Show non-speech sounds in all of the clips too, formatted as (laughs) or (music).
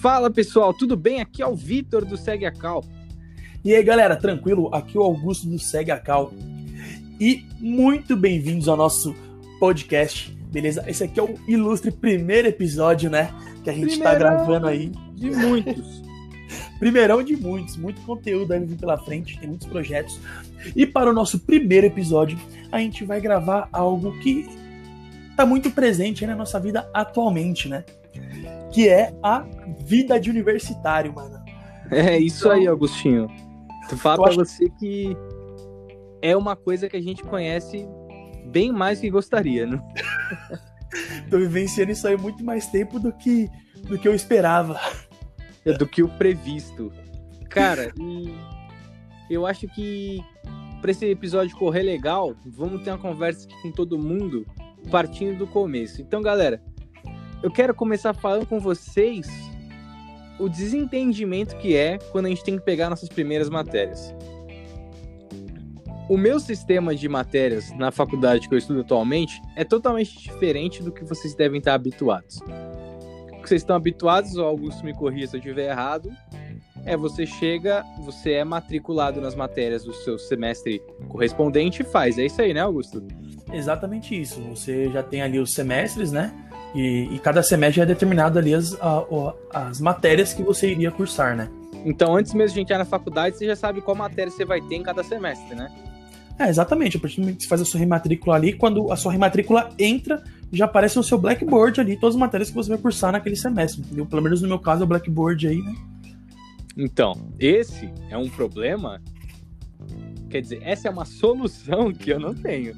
Fala pessoal, tudo bem? Aqui é o Vitor do Segue a Cal. E aí galera, tranquilo? Aqui é o Augusto do Segue a Cal. E muito bem-vindos ao nosso podcast, beleza? Esse aqui é o ilustre primeiro episódio, né? Que a gente Primeirão tá gravando aí. De muitos. (laughs) Primeirão de muitos, muito conteúdo vir pela frente, tem muitos projetos. E para o nosso primeiro episódio, a gente vai gravar algo que tá muito presente na nossa vida atualmente, né? Que é a vida de universitário, mano. É isso então, aí, Augustinho. Tu fala pra você que é uma coisa que a gente conhece bem mais do que gostaria, né? (laughs) Tô vivenciando isso aí muito mais tempo do que, do que eu esperava. É do que o previsto. Cara, eu acho que para esse episódio correr legal, vamos ter uma conversa aqui com todo mundo partindo do começo. Então, galera, eu quero começar falando com vocês o desentendimento que é quando a gente tem que pegar nossas primeiras matérias. O meu sistema de matérias na faculdade que eu estudo atualmente é totalmente diferente do que vocês devem estar habituados. O que vocês estão habituados, ou Augusto me corrija se eu estiver errado, é você chega, você é matriculado nas matérias do seu semestre correspondente e faz. É isso aí, né, Augusto? Exatamente isso. Você já tem ali os semestres, né? E, e cada semestre é determinado ali as, a, as matérias que você iria cursar, né? Então, antes mesmo de entrar na faculdade, você já sabe qual matéria você vai ter em cada semestre, né? É, exatamente. A partir do momento que você faz a sua rematrícula ali, quando a sua rematrícula entra, já aparece no seu Blackboard ali todas as matérias que você vai cursar naquele semestre, entendeu? Pelo menos no meu caso é o Blackboard aí, né? Então, esse é um problema. Quer dizer, essa é uma solução que eu não tenho.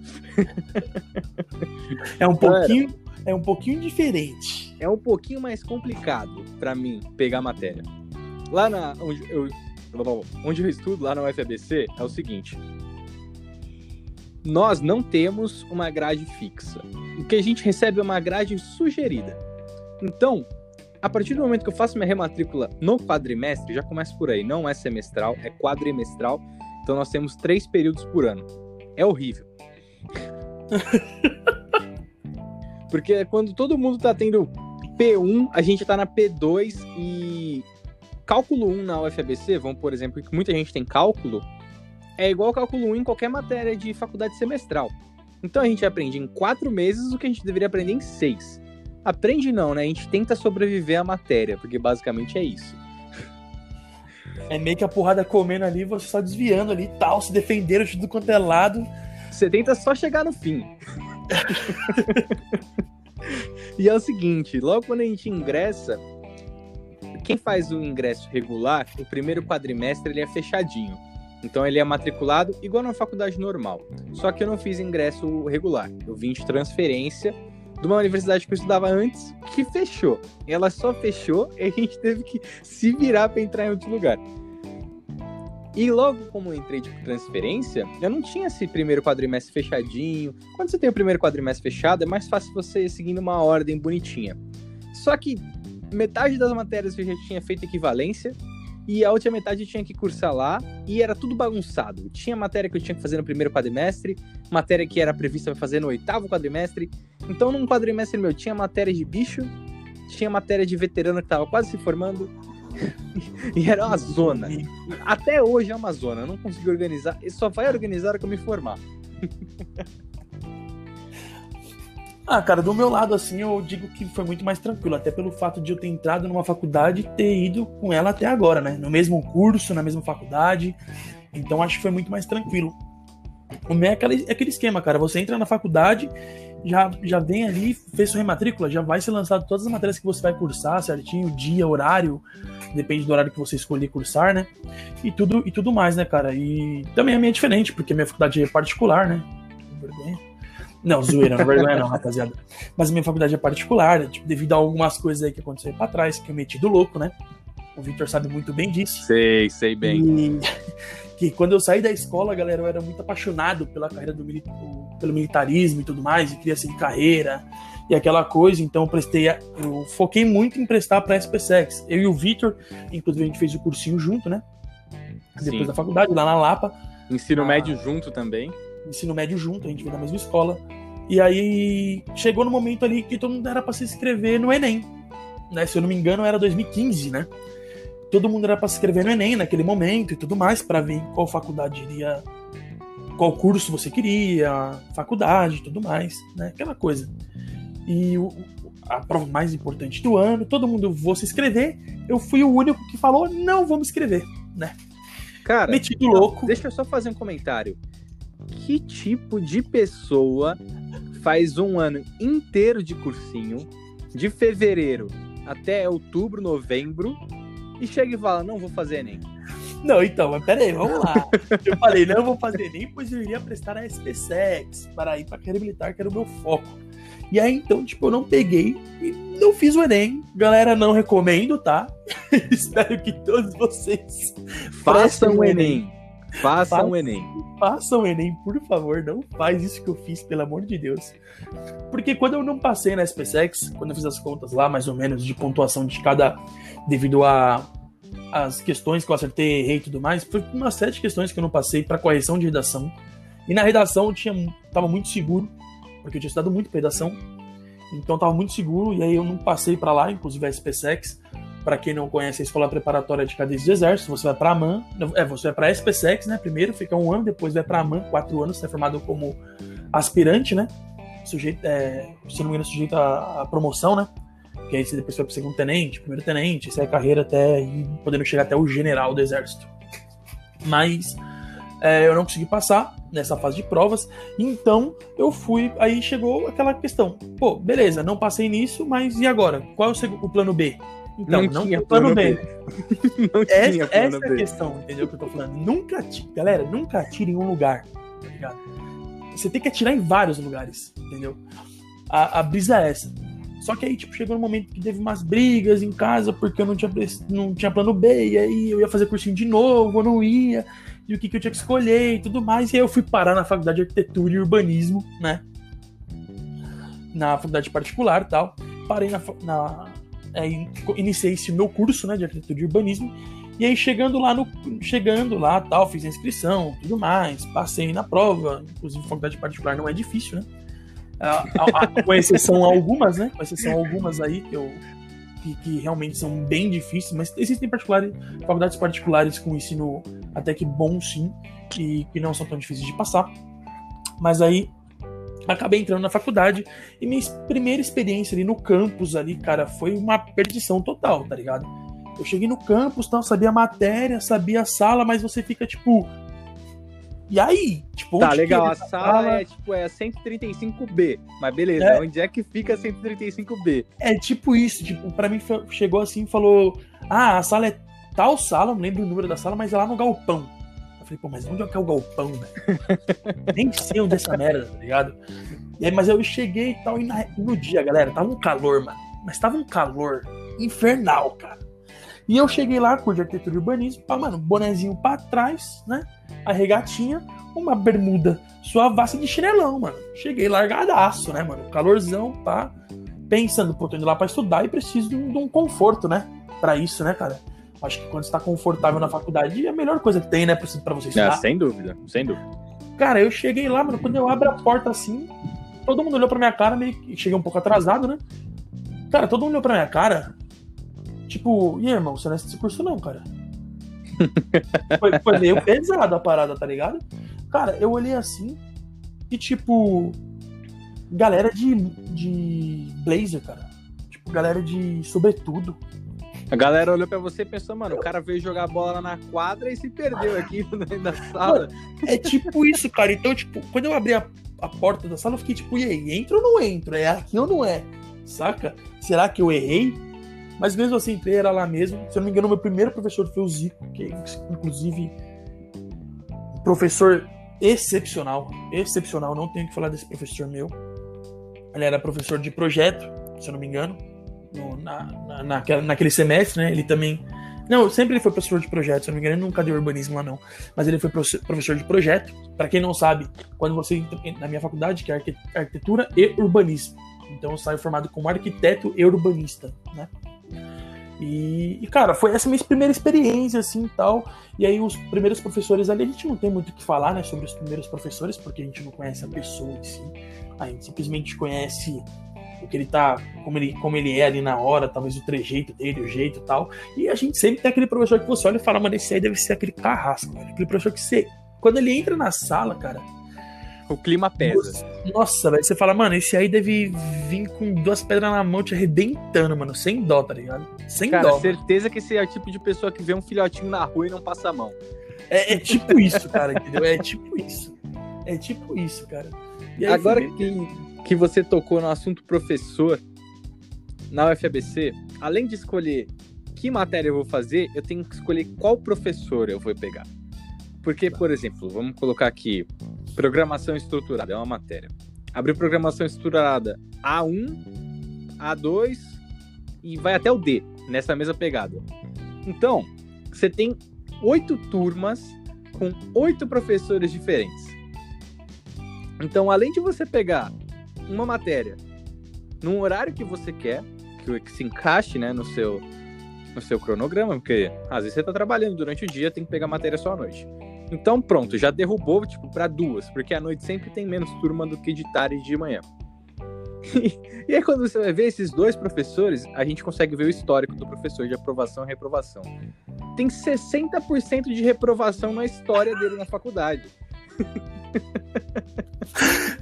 é um pouquinho, é um pouquinho diferente. É um pouquinho mais complicado para mim pegar a matéria. Lá na onde eu onde eu estudo lá na UFABC é o seguinte: nós não temos uma grade fixa. O que a gente recebe é uma grade sugerida. Então, a partir do momento que eu faço minha rematrícula no quadrimestre, já começa por aí, não é semestral, é quadrimestral. Então nós temos três períodos por ano. É horrível. (laughs) Porque quando todo mundo tá tendo P1, a gente tá na P2 e cálculo 1 na UFABC, vamos por exemplo, que muita gente tem cálculo, é igual cálculo 1 em qualquer matéria de faculdade semestral. Então a gente aprende em quatro meses o que a gente deveria aprender em seis. Aprende não, né? A gente tenta sobreviver à matéria, porque basicamente é isso. É meio que a porrada comendo ali, você só desviando ali e tal, se defendendo de tudo quanto é lado. Você tenta só chegar no fim. (laughs) e é o seguinte, logo quando a gente ingressa, quem faz o ingresso regular, o primeiro quadrimestre ele é fechadinho. Então ele é matriculado igual na faculdade normal. Só que eu não fiz ingresso regular. Eu vim de transferência de uma universidade que eu estudava antes, que fechou. Ela só fechou e a gente teve que se virar para entrar em outro lugar. E logo como entrei de transferência, eu não tinha esse primeiro quadrimestre fechadinho. Quando você tem o primeiro quadrimestre fechado, é mais fácil você ir seguindo uma ordem bonitinha. Só que metade das matérias eu já tinha feito equivalência e a outra metade eu tinha que cursar lá e era tudo bagunçado. Tinha matéria que eu tinha que fazer no primeiro quadrimestre, matéria que era prevista para fazer no oitavo quadrimestre. Então, num quadrimestre meu, tinha matéria de bicho, tinha matéria de veterano que estava quase se formando, (laughs) e era uma zona. Até hoje é uma zona. Eu não consegui organizar. E só vai organizar quando eu me formar. (laughs) Ah, cara, do meu lado, assim, eu digo que foi muito mais tranquilo, até pelo fato de eu ter entrado numa faculdade e ter ido com ela até agora, né? No mesmo curso, na mesma faculdade. Então acho que foi muito mais tranquilo. O meu é aquele, é aquele esquema, cara. Você entra na faculdade, já, já vem ali, fez sua rematrícula, já vai ser lançado todas as matérias que você vai cursar certinho, dia, horário, depende do horário que você escolher cursar, né? E tudo, e tudo mais, né, cara? E também a minha é diferente, porque a minha faculdade é particular, né? Não, zoeira, não vergonha não, rapaziada. Mas a minha faculdade é particular, né? tipo, devido a algumas coisas aí que aconteceram pra trás, que eu meti do louco, né? O Victor sabe muito bem disso. Sei, sei bem. E (laughs) que quando eu saí da escola, galera, eu era muito apaixonado pela carreira do pelo militarismo e tudo mais, e queria seguir carreira e aquela coisa, então eu prestei, eu foquei muito em prestar para SPSEX. Eu e o Victor, inclusive a gente fez o cursinho junto, né? Depois Sim. da faculdade, lá na Lapa. Ensino ah, médio junto também. Ensino médio junto, a gente veio da mesma escola. E aí chegou no momento ali que todo mundo era para se inscrever no Enem. né? Se eu não me engano, era 2015, né? Todo mundo era para se inscrever no Enem naquele momento e tudo mais, para ver qual faculdade iria. Qual curso você queria, faculdade e tudo mais, né? Aquela coisa. E o, a prova mais importante do ano, todo mundo vou se inscrever. Eu fui o único que falou, não vou me inscrever, né? Cara, Metido louco. deixa eu só fazer um comentário. Que tipo de pessoa faz um ano inteiro de cursinho, de fevereiro até outubro, novembro, e chega e fala, não vou fazer Enem? Não, então, mas peraí, vamos lá. Eu falei, não vou fazer nem, pois eu iria prestar a SPSEX para ir para a carreira militar, que era o meu foco. E aí, então, tipo, eu não peguei e não fiz o Enem. Galera, não recomendo, tá? (laughs) Espero que todos vocês Façam o Enem. Façam o Enem. Façam o Enem, por favor. Não faz isso que eu fiz, pelo amor de Deus. Porque quando eu não passei na SPSEX, quando eu fiz as contas lá, mais ou menos, de pontuação de cada. devido a as questões que eu acertei, errei e tudo mais, foi umas sete questões que eu não passei para correção de redação. E na redação eu tinha, tava muito seguro, porque eu tinha estudado muito pra redação. Então eu tava muito seguro, e aí eu não passei para lá, inclusive a SPSEX. Para quem não conhece a Escola Preparatória de Cadeias do Exército, você vai para a AMAN, é, você vai para a SPSEX, né? Primeiro fica um ano, depois vai para a AMAN, quatro anos, você é formado como aspirante, né? Sujeito, é, se não me engano, sujeito à, à promoção, né? Que aí você depois vai para segundo tenente, primeiro tenente, você é carreira até podendo chegar até o general do exército. Mas é, eu não consegui passar nessa fase de provas, então eu fui. Aí chegou aquela questão: pô, beleza, não passei nisso, mas e agora? Qual é o, o plano B? Então, Não não, tinha plano, plano B. B. (laughs) Não Essa, tinha plano essa é a questão, entendeu? Que eu tô falando. Nunca, galera, nunca atire em um lugar, tá ligado? Você tem que atirar em vários lugares, entendeu? A, a brisa é essa. Só que aí, tipo, chegou um momento que teve umas brigas em casa porque eu não tinha, não tinha plano B, e aí eu ia fazer cursinho de novo, eu não ia, e o que, que eu tinha que escolher e tudo mais. E aí eu fui parar na faculdade de arquitetura e urbanismo, né? Na faculdade particular tal. Parei na. na aí iniciei esse meu curso, né, de arquitetura e urbanismo. E aí chegando lá no chegando lá, tal, fiz a inscrição, tudo mais, passei na prova, inclusive faculdade particular não é difícil, né? A- com exceção a algumas, né? Com exceção a algumas aí que eu que, que realmente são bem difíceis, mas existem particulares, faculdades particulares com ensino até que bom sim, que, que não são tão difíceis de passar. Mas aí acabei entrando na faculdade e minha primeira experiência ali no campus ali, cara, foi uma perdição total, tá ligado? Eu cheguei no campus, tal, sabia a matéria, sabia a sala, mas você fica tipo. E aí? Tipo, Tá, legal. A essa sala é tipo é a 135B. Mas beleza, É. onde é que fica a 135B? É tipo isso, tipo, pra mim chegou assim e falou: Ah, a sala é tal sala, não lembro o número da sala, mas é lá no galpão. Eu falei, pô, mas onde é que é o galpão, velho? (laughs) Nem sei onde é essa merda, tá ligado? E aí, mas eu cheguei e tal, e na- no dia, galera, tava um calor, mano. Mas tava um calor infernal, cara. E eu cheguei lá, curso de arquitetura e urbanismo, pá, mano, bonezinho pra trás, né? A regatinha, uma bermuda suavaça de chinelão, mano. Cheguei largadaço, né, mano? Calorzão, pá. Pensando, pô, tô indo lá pra estudar e preciso de um, de um conforto, né? Pra isso, né, cara? Acho que quando você tá confortável na faculdade é a melhor coisa que tem, né, pra, pra você Ah, estudar. sem dúvida, sem dúvida. Cara, eu cheguei lá, mano, quando eu abro a porta assim, todo mundo olhou pra minha cara, meio que cheguei um pouco atrasado, né? Cara, todo mundo olhou pra minha cara, tipo, e aí, irmão, você não é esse curso não, cara. (laughs) foi, foi meio pesado a parada, tá ligado? Cara, eu olhei assim e, tipo, galera de, de blazer, cara. Tipo, galera de sobretudo. A galera olhou pra você e pensou, mano, o cara veio jogar bola lá na quadra e se perdeu aqui (laughs) da sala. É tipo isso, cara. Então, tipo, quando eu abri a, a porta da sala, eu fiquei tipo, e aí, entro ou não entro? É aqui ou não é? Saca? Será que eu errei? Mas mesmo assim, entrei, era lá mesmo. Se eu não me engano, meu primeiro professor foi o Zico, que inclusive professor excepcional. Excepcional, não tenho que falar desse professor meu. Ele era professor de projeto, se eu não me engano. No, na, na, naquela- naquele semestre, né? Ele também. Não, sempre ele foi professor de projeto, se eu não me engano, ele nunca deu urbanismo lá, não. Mas ele foi profe- professor de projeto. Para quem não sabe, quando você entra na minha faculdade, que é arqui- arquitetura e urbanismo. Então eu saio formado como arquiteto e urbanista, né? E, e, cara, foi essa minha primeira experiência, assim, tal. E aí os primeiros professores ali, a gente não tem muito o que falar, né, sobre os primeiros professores, porque a gente não conhece a pessoa em si. A gente simplesmente conhece o que ele tá, como ele, como ele é ali na hora, talvez o trejeito dele, o jeito e tal. E a gente sempre tem aquele professor que você olha e fala, mano, esse aí deve ser aquele carrasco, velho. Aquele professor que você. Quando ele entra na sala, cara. O clima pesa. Nossa, velho. Você fala, mano, esse aí deve vir com duas pedras na mão te arrebentando, mano. Sem dó, tá ligado? Sem Cara, dó. certeza que esse é o tipo de pessoa que vê um filhotinho na rua e não passa a mão. É, é tipo isso, cara, entendeu? É tipo isso. É tipo isso, cara. E aí, Agora que, que você tocou no assunto professor, na UFABC, além de escolher que matéria eu vou fazer, eu tenho que escolher qual professor eu vou pegar. Porque, por exemplo, vamos colocar aqui, programação estruturada, é uma matéria. Abrir programação estruturada A1, A2 e vai até o D, nessa mesma pegada. Então, você tem oito turmas com oito professores diferentes. Então, além de você pegar uma matéria num horário que você quer, que, que se encaixe né, no, seu, no seu cronograma, porque às vezes você está trabalhando durante o dia, tem que pegar matéria só à noite. Então, pronto, já derrubou tipo, para duas, porque à noite sempre tem menos turma do que de tarde e de manhã. (laughs) e aí, quando você vai ver esses dois professores, a gente consegue ver o histórico do professor de aprovação e reprovação. Tem 60% de reprovação na história dele na faculdade. (laughs)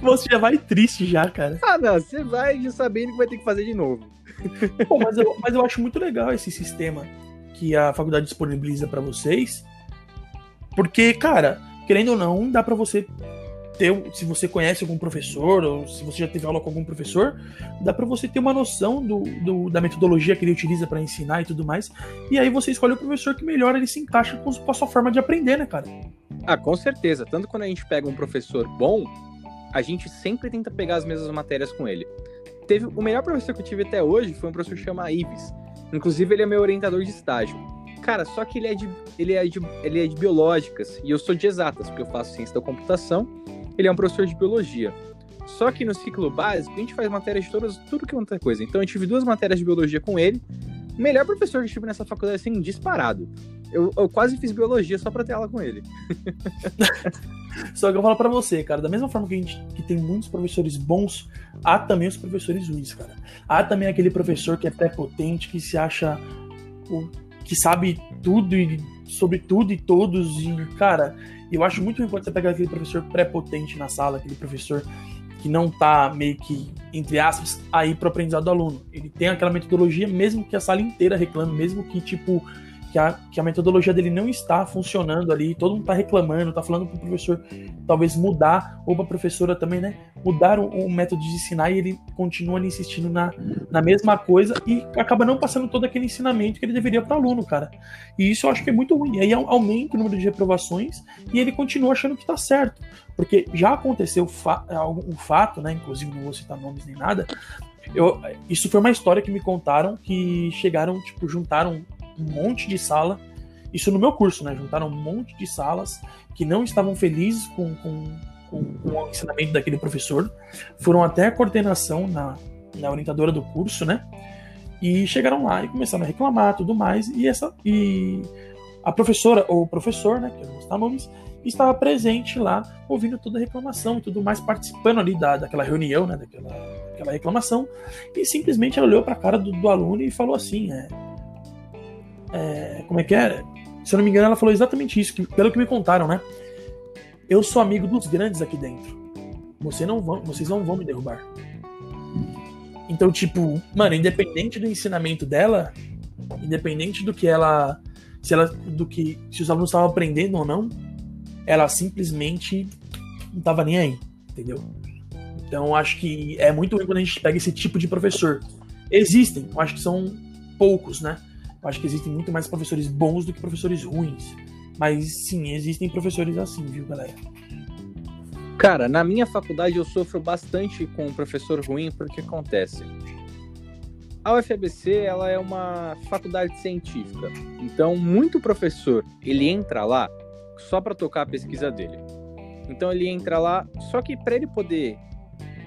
Você já vai triste já, cara. Ah, não, você vai já sabendo que vai ter que fazer de novo. Pô, mas, eu, mas eu acho muito legal esse sistema que a faculdade disponibiliza pra vocês. Porque, cara, querendo ou não, dá pra você ter, se você conhece algum professor, ou se você já teve aula com algum professor, dá pra você ter uma noção do, do- da metodologia que ele utiliza pra ensinar e tudo mais. E aí você escolhe o professor que melhor ele se encaixa com, a sua forma de aprender, né, cara? Ah, com certeza. Tanto quando a gente pega um professor bom, a gente sempre tenta pegar as mesmas matérias com ele. Teve o melhor professor que eu tive até hoje foi um professor que chama Ives. Inclusive ele é meu orientador de estágio. Cara, só que ele é de ele é de ele é de biológicas e eu sou de exatas, porque eu faço ciência da computação. Ele é um professor de biologia. Só que no ciclo básico a gente faz matérias de todas, tudo que é outra coisa. Então eu tive duas matérias de biologia com ele. O melhor professor que eu tive nessa faculdade assim, disparado. Eu, eu quase fiz biologia só pra ter aula com ele. (laughs) Só que eu falo pra você, cara, da mesma forma que a gente que tem muitos professores bons, há também os professores ruins, cara. Há também aquele professor que é prepotente, que se acha o que sabe tudo e sobre tudo e todos e cara, eu acho muito importante você pegar aquele professor prepotente na sala, aquele professor que não tá meio que entre aspas aí pro aprendizado do aluno. Ele tem aquela metodologia mesmo que a sala inteira reclame, mesmo que tipo que a, que a metodologia dele não está funcionando ali, todo mundo está reclamando, está falando para o professor talvez mudar, ou para a professora também, né? Mudar o, o método de ensinar e ele continua ali insistindo na, na mesma coisa e acaba não passando todo aquele ensinamento que ele deveria para o aluno, cara. E isso eu acho que é muito ruim. E aí aumenta o número de reprovações e ele continua achando que está certo. Porque já aconteceu fa um fato, né? Inclusive não vou citar nomes nem nada. Eu, isso foi uma história que me contaram que chegaram, tipo, juntaram um monte de sala. Isso no meu curso, né? Juntaram um monte de salas que não estavam felizes com, com, com, com o ensinamento daquele professor. Foram até a coordenação na, na orientadora do curso, né? E chegaram lá e começaram a reclamar tudo mais. E essa e a professora, ou o professor, né? Que eu não vou nomes, estava presente lá, ouvindo toda a reclamação e tudo mais, participando ali da, daquela reunião, né? Daquela, daquela reclamação. E simplesmente ela olhou para a cara do, do aluno e falou assim: é, é, como é que é? Se eu não me engano, ela falou exatamente isso, que, pelo que me contaram, né? Eu sou amigo dos grandes aqui dentro. Você não vão, vocês não vão me derrubar. Então, tipo, mano, independente do ensinamento dela, independente do que ela, se ela, do que se os alunos estavam aprendendo ou não, ela simplesmente não tava nem aí, entendeu? Então, acho que é muito ruim quando a gente pega esse tipo de professor. Existem, acho que são poucos, né? Eu acho que existem muito mais professores bons do que professores ruins. Mas sim, existem professores assim, viu, galera? Cara, na minha faculdade eu sofro bastante com um professor ruim porque acontece. A UFABC ela é uma faculdade científica, então muito professor ele entra lá só para tocar a pesquisa dele. Então ele entra lá, só que para ele poder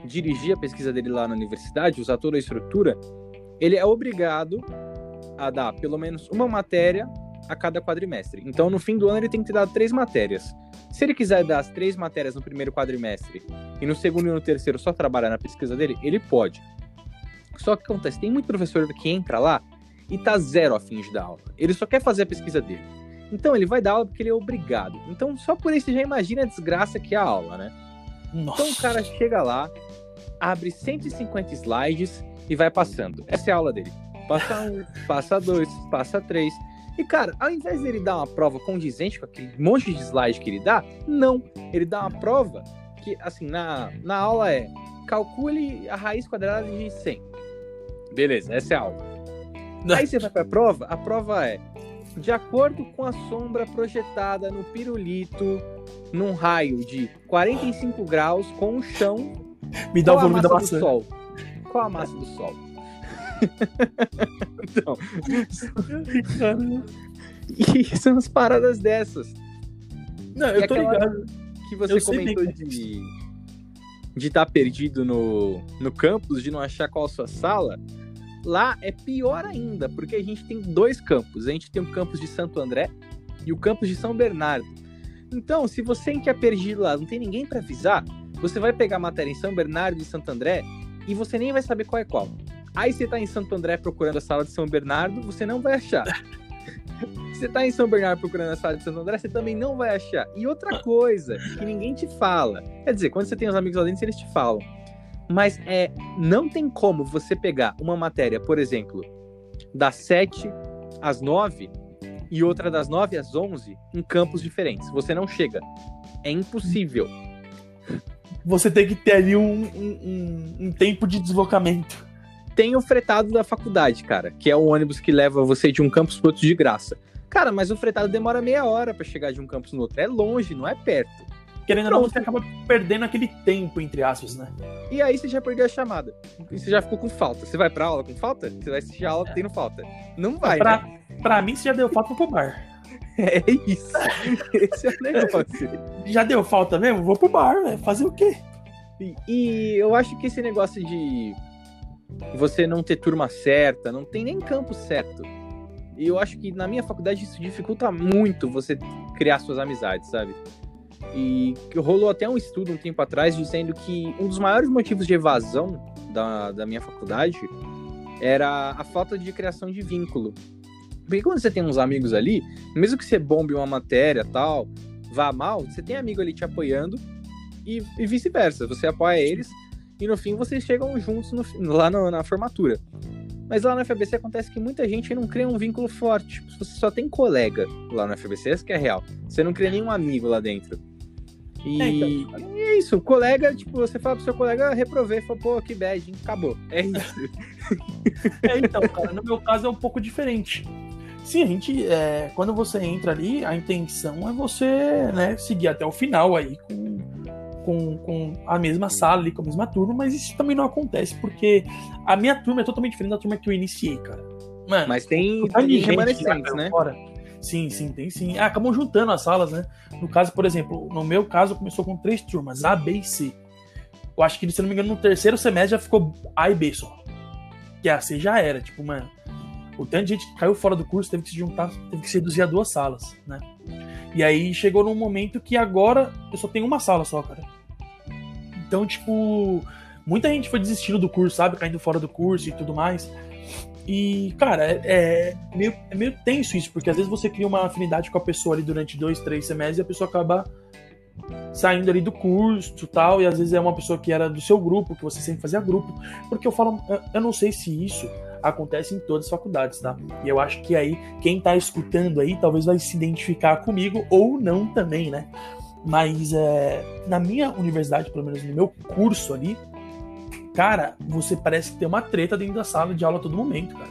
dirigir a pesquisa dele lá na universidade, usar toda a estrutura, ele é obrigado a dar pelo menos uma matéria a cada quadrimestre. Então, no fim do ano, ele tem que ter dado três matérias. Se ele quiser dar as três matérias no primeiro quadrimestre e no segundo e no terceiro só trabalhar na pesquisa dele, ele pode. Só que acontece, tem muito professor que entra lá e tá zero afim de dar aula. Ele só quer fazer a pesquisa dele. Então ele vai dar aula porque ele é obrigado. Então só por isso já imagina a desgraça que é a aula, né? Nossa. Então o cara chega lá, abre 150 slides e vai passando. Essa é a aula dele. Passa um, passa dois, passa três. E, cara, ao invés dele dar uma prova condizente com aquele monte de slide que ele dá, não. Ele dá uma prova que, assim, na, na aula é calcule a raiz quadrada de 100. Beleza, essa é a aula. Aí você vai pra prova, a prova é de acordo com a sombra projetada no pirulito num raio de 45 graus com o chão. Me dá o volume da maçã. Do sol. Qual a massa do sol? Então. e são as paradas dessas. Não, eu tô ligado. Que você eu comentou de de estar tá perdido no, no campus, de não achar qual a sua sala. Lá é pior ainda, porque a gente tem dois campos. A gente tem o campus de Santo André e o campus de São Bernardo. Então, se você que é perdido lá, não tem ninguém para avisar, você vai pegar a matéria em São Bernardo e Santo André e você nem vai saber qual é qual. Aí você tá em Santo André procurando a sala de São Bernardo, você não vai achar. (laughs) você tá em São Bernardo procurando a sala de Santo André, você também não vai achar. E outra coisa que ninguém te fala, quer dizer, quando você tem os amigos lá dentro, eles te falam. Mas é, não tem como você pegar uma matéria, por exemplo, das 7 às 9 e outra das 9 às 11 em campos diferentes. Você não chega. É impossível. Você tem que ter ali um, um, um tempo de deslocamento. Tem o fretado da faculdade, cara, que é o ônibus que leva você de um campus pro outro de graça. Cara, mas o fretado demora meia hora para chegar de um campus no outro. É longe, não é perto querendo ou não, você acaba perdendo aquele tempo, entre aspas, né? E aí você já perdeu a chamada. E você já ficou com falta. Você vai pra aula com falta? Você vai assistir a aula tendo falta. Não vai, pra, né? Pra mim, você já deu falta pro bar. (laughs) É isso. Esse é o negócio. Já deu falta mesmo? Vou pro bar, né? Fazer o quê? E, e eu acho que esse negócio de você não ter turma certa, não tem nem campo certo. E eu acho que na minha faculdade isso dificulta muito você criar suas amizades, sabe? E rolou até um estudo um tempo atrás dizendo que um dos maiores motivos de evasão da, da minha faculdade era a falta de criação de vínculo. Porque quando você tem uns amigos ali, mesmo que você bombe uma matéria tal, vá mal, você tem amigo ali te apoiando e, e vice-versa. Você apoia eles e no fim vocês chegam juntos no, lá no, na formatura. Mas lá na FBC acontece que muita gente não cria um vínculo forte. Tipo, você só tem colega lá na FBC, essa que é real. Você não cria nenhum amigo lá dentro. E é, então. é isso, colega, tipo, você fala pro seu colega, reprovei, fala, pô, que bad, acabou. É isso. é, então, cara, no meu caso é um pouco diferente. Sim, a gente, é, quando você entra ali, a intenção é você, né, seguir até o final aí com, com, com a mesma sala ali, com a mesma turma, mas isso também não acontece, porque a minha turma é totalmente diferente da turma que eu iniciei, cara. Mano, mas tem, tem remanescentes, né? Fora. Sim, sim, tem sim. Ah, acabam juntando as salas, né? No caso, por exemplo, no meu caso, começou com três turmas, A, B e C. Eu acho que, se não me engano, no terceiro semestre já ficou A e B só. Que a C já era, tipo, mano. O tanto de gente que caiu fora do curso teve que se juntar, teve que se reduzir a duas salas, né? E aí chegou num momento que agora eu só tenho uma sala só, cara. Então, tipo, muita gente foi desistindo do curso, sabe? Caindo fora do curso e tudo mais. E, cara, é, é, meio, é meio tenso isso, porque às vezes você cria uma afinidade com a pessoa ali durante dois, três semestres e a pessoa acaba saindo ali do curso tal, e às vezes é uma pessoa que era do seu grupo, que você sempre fazia grupo. Porque eu falo, eu não sei se isso acontece em todas as faculdades, tá? E eu acho que aí, quem tá escutando aí, talvez vai se identificar comigo ou não também, né? Mas é, na minha universidade, pelo menos no meu curso ali, Cara, você parece que tem uma treta dentro da sala de aula a todo momento, cara.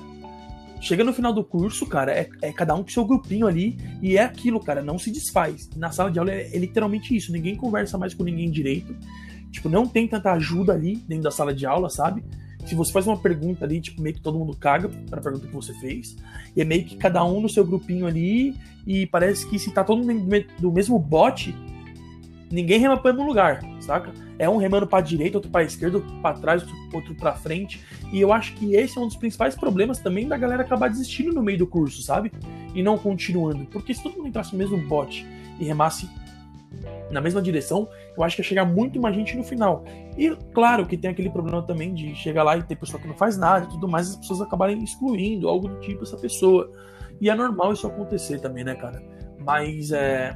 Chega no final do curso, cara, é, é cada um com seu grupinho ali e é aquilo, cara, não se desfaz. Na sala de aula é, é literalmente isso, ninguém conversa mais com ninguém direito. Tipo, não tem tanta ajuda ali dentro da sala de aula, sabe? Se você faz uma pergunta ali, tipo, meio que todo mundo caga para a pergunta que você fez. E é meio que cada um no seu grupinho ali. E parece que se tá todo mundo do mesmo bote, ninguém rema pro mesmo lugar, saca? É um remando para direita, outro para esquerda, outro para trás, outro, outro para frente. E eu acho que esse é um dos principais problemas também da galera acabar desistindo no meio do curso, sabe? E não continuando. Porque se todo mundo entrasse no mesmo bote e remasse na mesma direção, eu acho que ia chegar muito mais gente no final. E claro que tem aquele problema também de chegar lá e ter pessoa que não faz nada e tudo mais, as pessoas acabarem excluindo algo do tipo essa pessoa. E é normal isso acontecer também, né, cara? Mas é.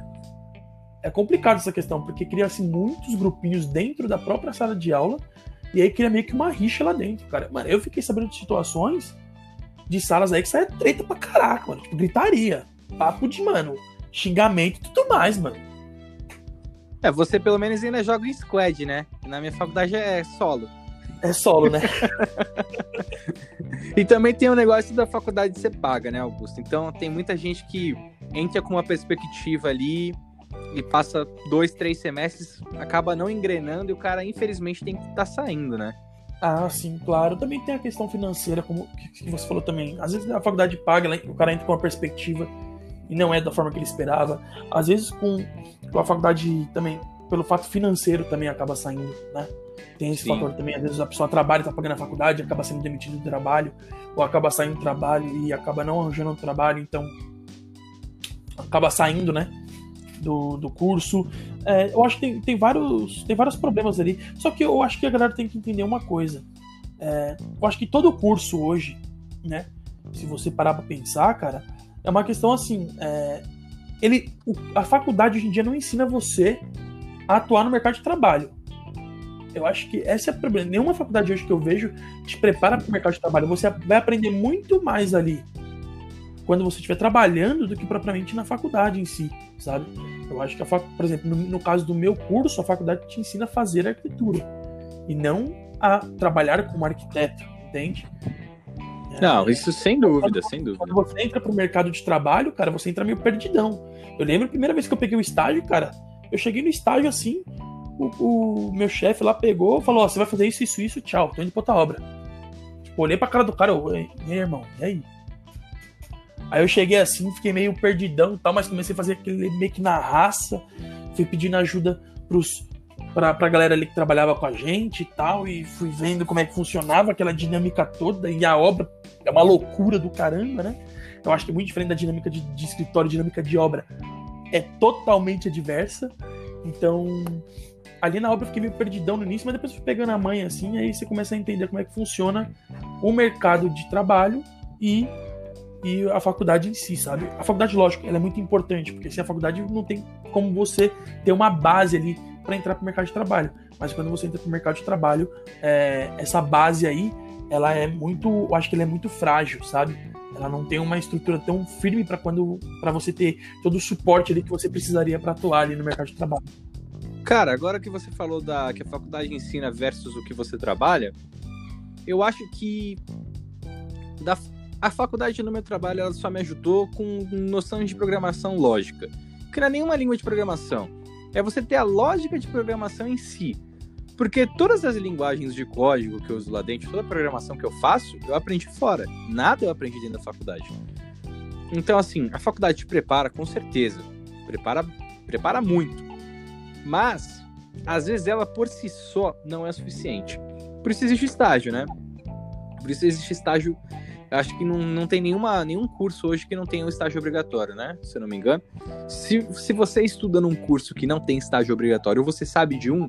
É complicado essa questão, porque cria-se muitos grupinhos dentro da própria sala de aula, e aí cria meio que uma rixa lá dentro, cara. Mano, eu fiquei sabendo de situações de salas aí que sai treta pra caraca, mano. Tipo, gritaria. Papo de, mano, xingamento e tudo mais, mano. É, você pelo menos ainda joga em squad, né? Na minha faculdade é solo. É solo, né? (laughs) e também tem o negócio da faculdade de ser paga, né, Augusto? Então tem muita gente que entra com uma perspectiva ali e passa dois, três semestres, acaba não engrenando e o cara, infelizmente, tem que estar tá saindo, né? Ah, sim, claro. Também tem a questão financeira, como que você falou também. Às vezes a faculdade paga, o cara entra com uma perspectiva e não é da forma que ele esperava. Às vezes com, com a faculdade também, pelo fato financeiro também acaba saindo, né? Tem esse Sim. fator também, às vezes a pessoa trabalha, tá pagando a faculdade, acaba sendo demitido do trabalho, ou acaba saindo do trabalho e acaba não arranjando o trabalho, então acaba saindo, né? Do, do curso. É, eu acho que tem, tem, vários, tem vários problemas ali. Só que eu acho que a galera tem que entender uma coisa. É, eu acho que todo curso hoje, né? Se você parar pra pensar, cara, é uma questão assim. É, ele, a faculdade hoje em dia não ensina você a atuar no mercado de trabalho. Eu acho que esse é o problema. Nenhuma faculdade hoje que eu vejo te prepara para o mercado de trabalho. Você vai aprender muito mais ali quando você estiver trabalhando do que propriamente na faculdade em si, sabe? Eu acho que, a fac... por exemplo, no, no caso do meu curso, a faculdade te ensina a fazer arquitetura e não a trabalhar como arquiteto, entende? Não, isso sem dúvida, sem dúvida. Quando você entra pro mercado de trabalho, cara, você entra meio perdidão. Eu lembro a primeira vez que eu peguei o estágio, cara, eu cheguei no estágio assim, o, o meu chefe lá pegou falou: Ó, você vai fazer isso, isso, isso, tchau, tô indo pra outra obra. Tipo, olhei pra cara do cara, eu, ei, irmão, e aí? Aí eu cheguei assim, fiquei meio perdidão e tal, mas comecei a fazer aquele meio que na raça, fui pedindo ajuda pros, pra, pra galera ali que trabalhava com a gente e tal, e fui vendo como é que funcionava aquela dinâmica toda, e a obra é uma loucura do caramba, né? Eu acho que é muito diferente da dinâmica de, de escritório, dinâmica de obra é totalmente adversa. Então, ali na obra eu fiquei meio perdidão no início, mas depois fui pegando a mãe assim, aí você começa a entender como é que funciona o mercado de trabalho e, e a faculdade em si, sabe? A faculdade, lógico, ela é muito importante, porque sem a faculdade não tem como você ter uma base ali para entrar para o mercado de trabalho. Mas quando você entra para o mercado de trabalho, é, essa base aí, ela é muito, eu acho que ela é muito frágil, sabe? Ela não tem uma estrutura tão firme para quando para você ter todo o suporte ali que você precisaria para atuar ali no mercado de trabalho. Cara, agora que você falou da que a faculdade ensina versus o que você trabalha, eu acho que da, a faculdade no meu trabalho ela só me ajudou com noções de programação lógica. Que não é nenhuma língua de programação. É você ter a lógica de programação em si. Porque todas as linguagens de código que eu uso lá dentro, toda a programação que eu faço, eu aprendi fora. Nada eu aprendi dentro da faculdade. Então, assim, a faculdade te prepara com certeza. Prepara, prepara muito. Mas, às vezes, ela por si só não é suficiente. Por isso existe estágio, né? Por isso existe estágio. Acho que não, não tem nenhuma, nenhum curso hoje que não tenha um estágio obrigatório, né? Se eu não me engano. Se, se você estuda num curso que não tem estágio obrigatório, ou você sabe de um,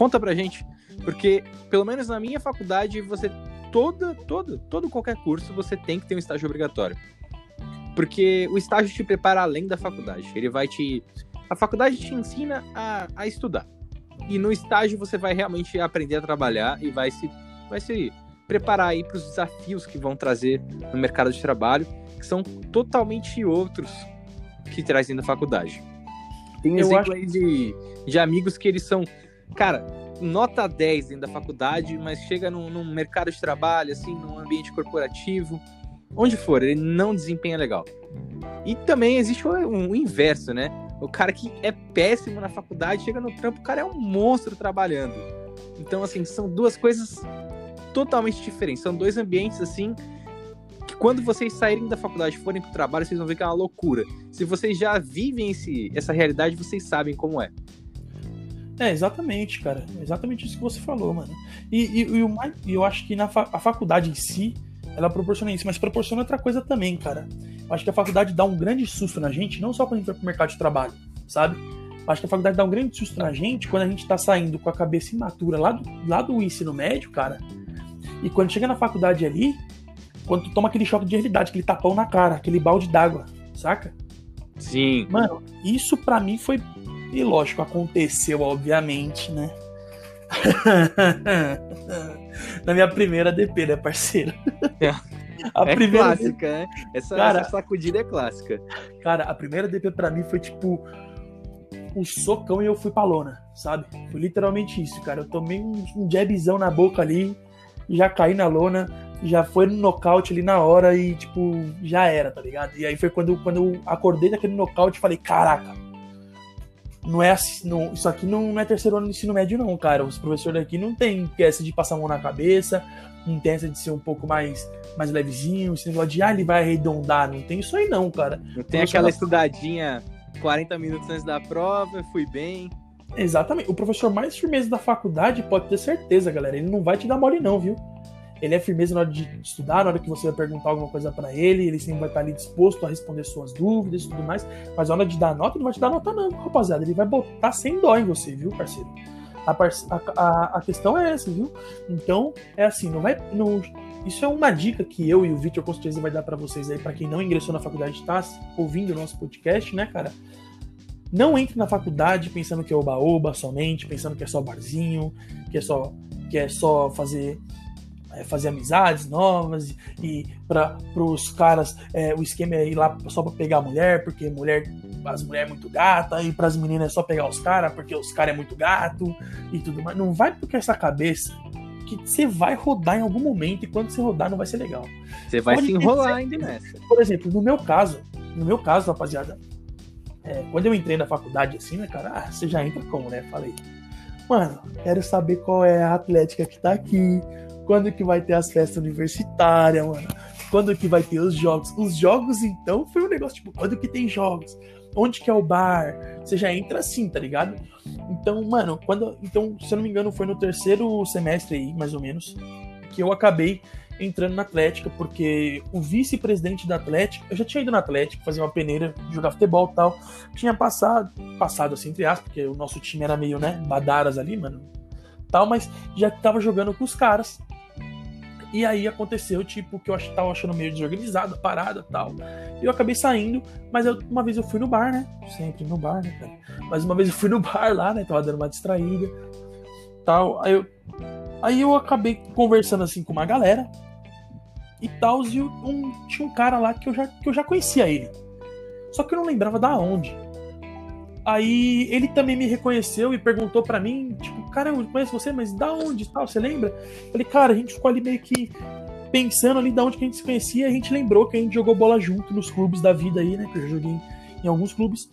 Conta pra gente, porque pelo menos na minha faculdade você toda, todo, todo qualquer curso você tem que ter um estágio obrigatório. Porque o estágio te prepara além da faculdade. Ele vai te a faculdade te ensina a, a estudar. E no estágio você vai realmente aprender a trabalhar e vai se vai se preparar aí para os desafios que vão trazer no mercado de trabalho, que são totalmente outros que trazem da faculdade. Tem exemplo acho... aí de, de amigos que eles são cara, nota 10 dentro da faculdade, mas chega num, num, mercado de trabalho, assim, num ambiente corporativo, onde for, ele não desempenha legal. E também existe o, o, inverso, né? O cara que é péssimo na faculdade, chega no trampo, o cara é um monstro trabalhando. Então, assim, são duas coisas totalmente diferentes. São dois ambientes, assim, que quando vocês saírem da faculdade e forem pro trabalho, vocês vão ver que é uma loucura. Se vocês já vivem esse, essa realidade, vocês sabem como é. É, exatamente, cara. Exatamente isso que você falou, mano. E, e, e o eu acho que na fa a faculdade em si, ela proporciona isso, mas proporciona outra coisa também, cara. Eu acho que a faculdade dá um grande susto na gente, não só quando a gente vai pro mercado de trabalho, sabe? Acho que a faculdade dá um grande susto na gente quando a gente tá saindo com a cabeça imatura lá do, lá do ensino médio, cara. E quando chega na faculdade ali, quando tu toma aquele choque de realidade, aquele tapão na cara, aquele balde d'água, saca? Sim. Mano, isso para mim foi. E lógico, aconteceu, obviamente, né? (laughs) Na minha primeira DP, né, parceiro? É. A é primeira clássica, DP... né? Essa, cara, essa sacudida é clássica. Cara, a primeira DP para mim foi tipo um socão e eu fui pra lona, sabe? Foi literalmente isso, cara. Eu tomei um, um jabzão na boca ali, já caí na lona, já foi no nocaute ali na hora e, tipo, já era, tá ligado? E aí foi quando, quando eu acordei daquele nocaute e falei, caraca, não é assim, não, isso aqui não, não, é terceiro ano de ensino médio, não, cara. Os professores aqui não tem essa de passar a mão na cabeça, não tem essa de ser um pouco mais, mais levezinho, esse negócio de, ah, ele vai arredondar. Não tem isso aí, não, cara. Não tem aquela da... estudadinha 40 minutos antes da prova, fui bem. Exatamente. O professor mais firmeza da faculdade pode ter certeza, galera. Ele não vai te dar mole, não, viu? Ele é firmeza na hora de estudar, na hora que você vai perguntar alguma coisa para ele, ele sempre vai estar ali disposto a responder suas dúvidas e tudo mais. Mas na hora de dar nota, ele não vai te dar nota, não, rapaziada. Ele vai botar sem dó em você, viu, parceiro? A, a, a, questão é essa, viu? Então, é assim, não vai. Não, isso é uma dica que eu e o Victor com certeza vai dar para vocês aí, para quem não ingressou na faculdade, tá ouvindo o nosso podcast, né, cara? Não entre na faculdade pensando que é oba-oba somente, pensando que é só barzinho, que é só, que é só fazer é, fazer amizades novas e para os caras é, o esquema é ir lá só para pegar a mulher porque mulher as mulheres é muito gata e para as meninas é só pegar os caras porque os caras é muito gato e tudo mais. Não vai porque essa cabeça que você vai rodar em algum momento e quando você rodar não vai ser legal. Você vai Pode se enrolar ainda nessa. Por exemplo no meu caso no meu caso rapaziada é, quando eu entrei na faculdade assim né cara ah, você já entra como né falei mano quero saber qual é a atlética que tá aqui quando que vai ter as festas universitárias, mano? Quando que vai ter os jogos? Os jogos, então, foi um negócio tipo, quando que tem jogos? Onde que é o bar? Você já entra assim, tá ligado? Então, mano, quando. Então, se eu não me engano, foi no terceiro semestre aí, mais ou menos, que eu acabei entrando na Atlética, porque o vice-presidente da Atlética, eu já tinha ido na Atlética fazer uma peneira, jogar futebol e tal. Tinha passado, passado assim, entre aspas, porque o nosso time era meio, né, badaras ali, mano. Tal, mas já tava jogando com os caras. E aí aconteceu, tipo, que eu tava achando meio desorganizado, parada tal. E eu acabei saindo, mas eu, uma vez eu fui no bar, né? Sempre no bar, né, cara? Mas uma vez eu fui no bar lá, né? Tava dando uma distraída. Tal. Aí eu, aí eu acabei conversando assim com uma galera. E tal, e um, tinha um cara lá que eu, já, que eu já conhecia ele. Só que eu não lembrava da onde. Aí ele também me reconheceu e perguntou para mim, tipo, cara, eu conheço você, mas da onde tal? Você lembra? Eu falei, cara, a gente ficou ali meio que pensando ali da onde que a gente se conhecia, a gente lembrou que a gente jogou bola junto nos clubes da vida aí, né? Que eu já joguei em alguns clubes.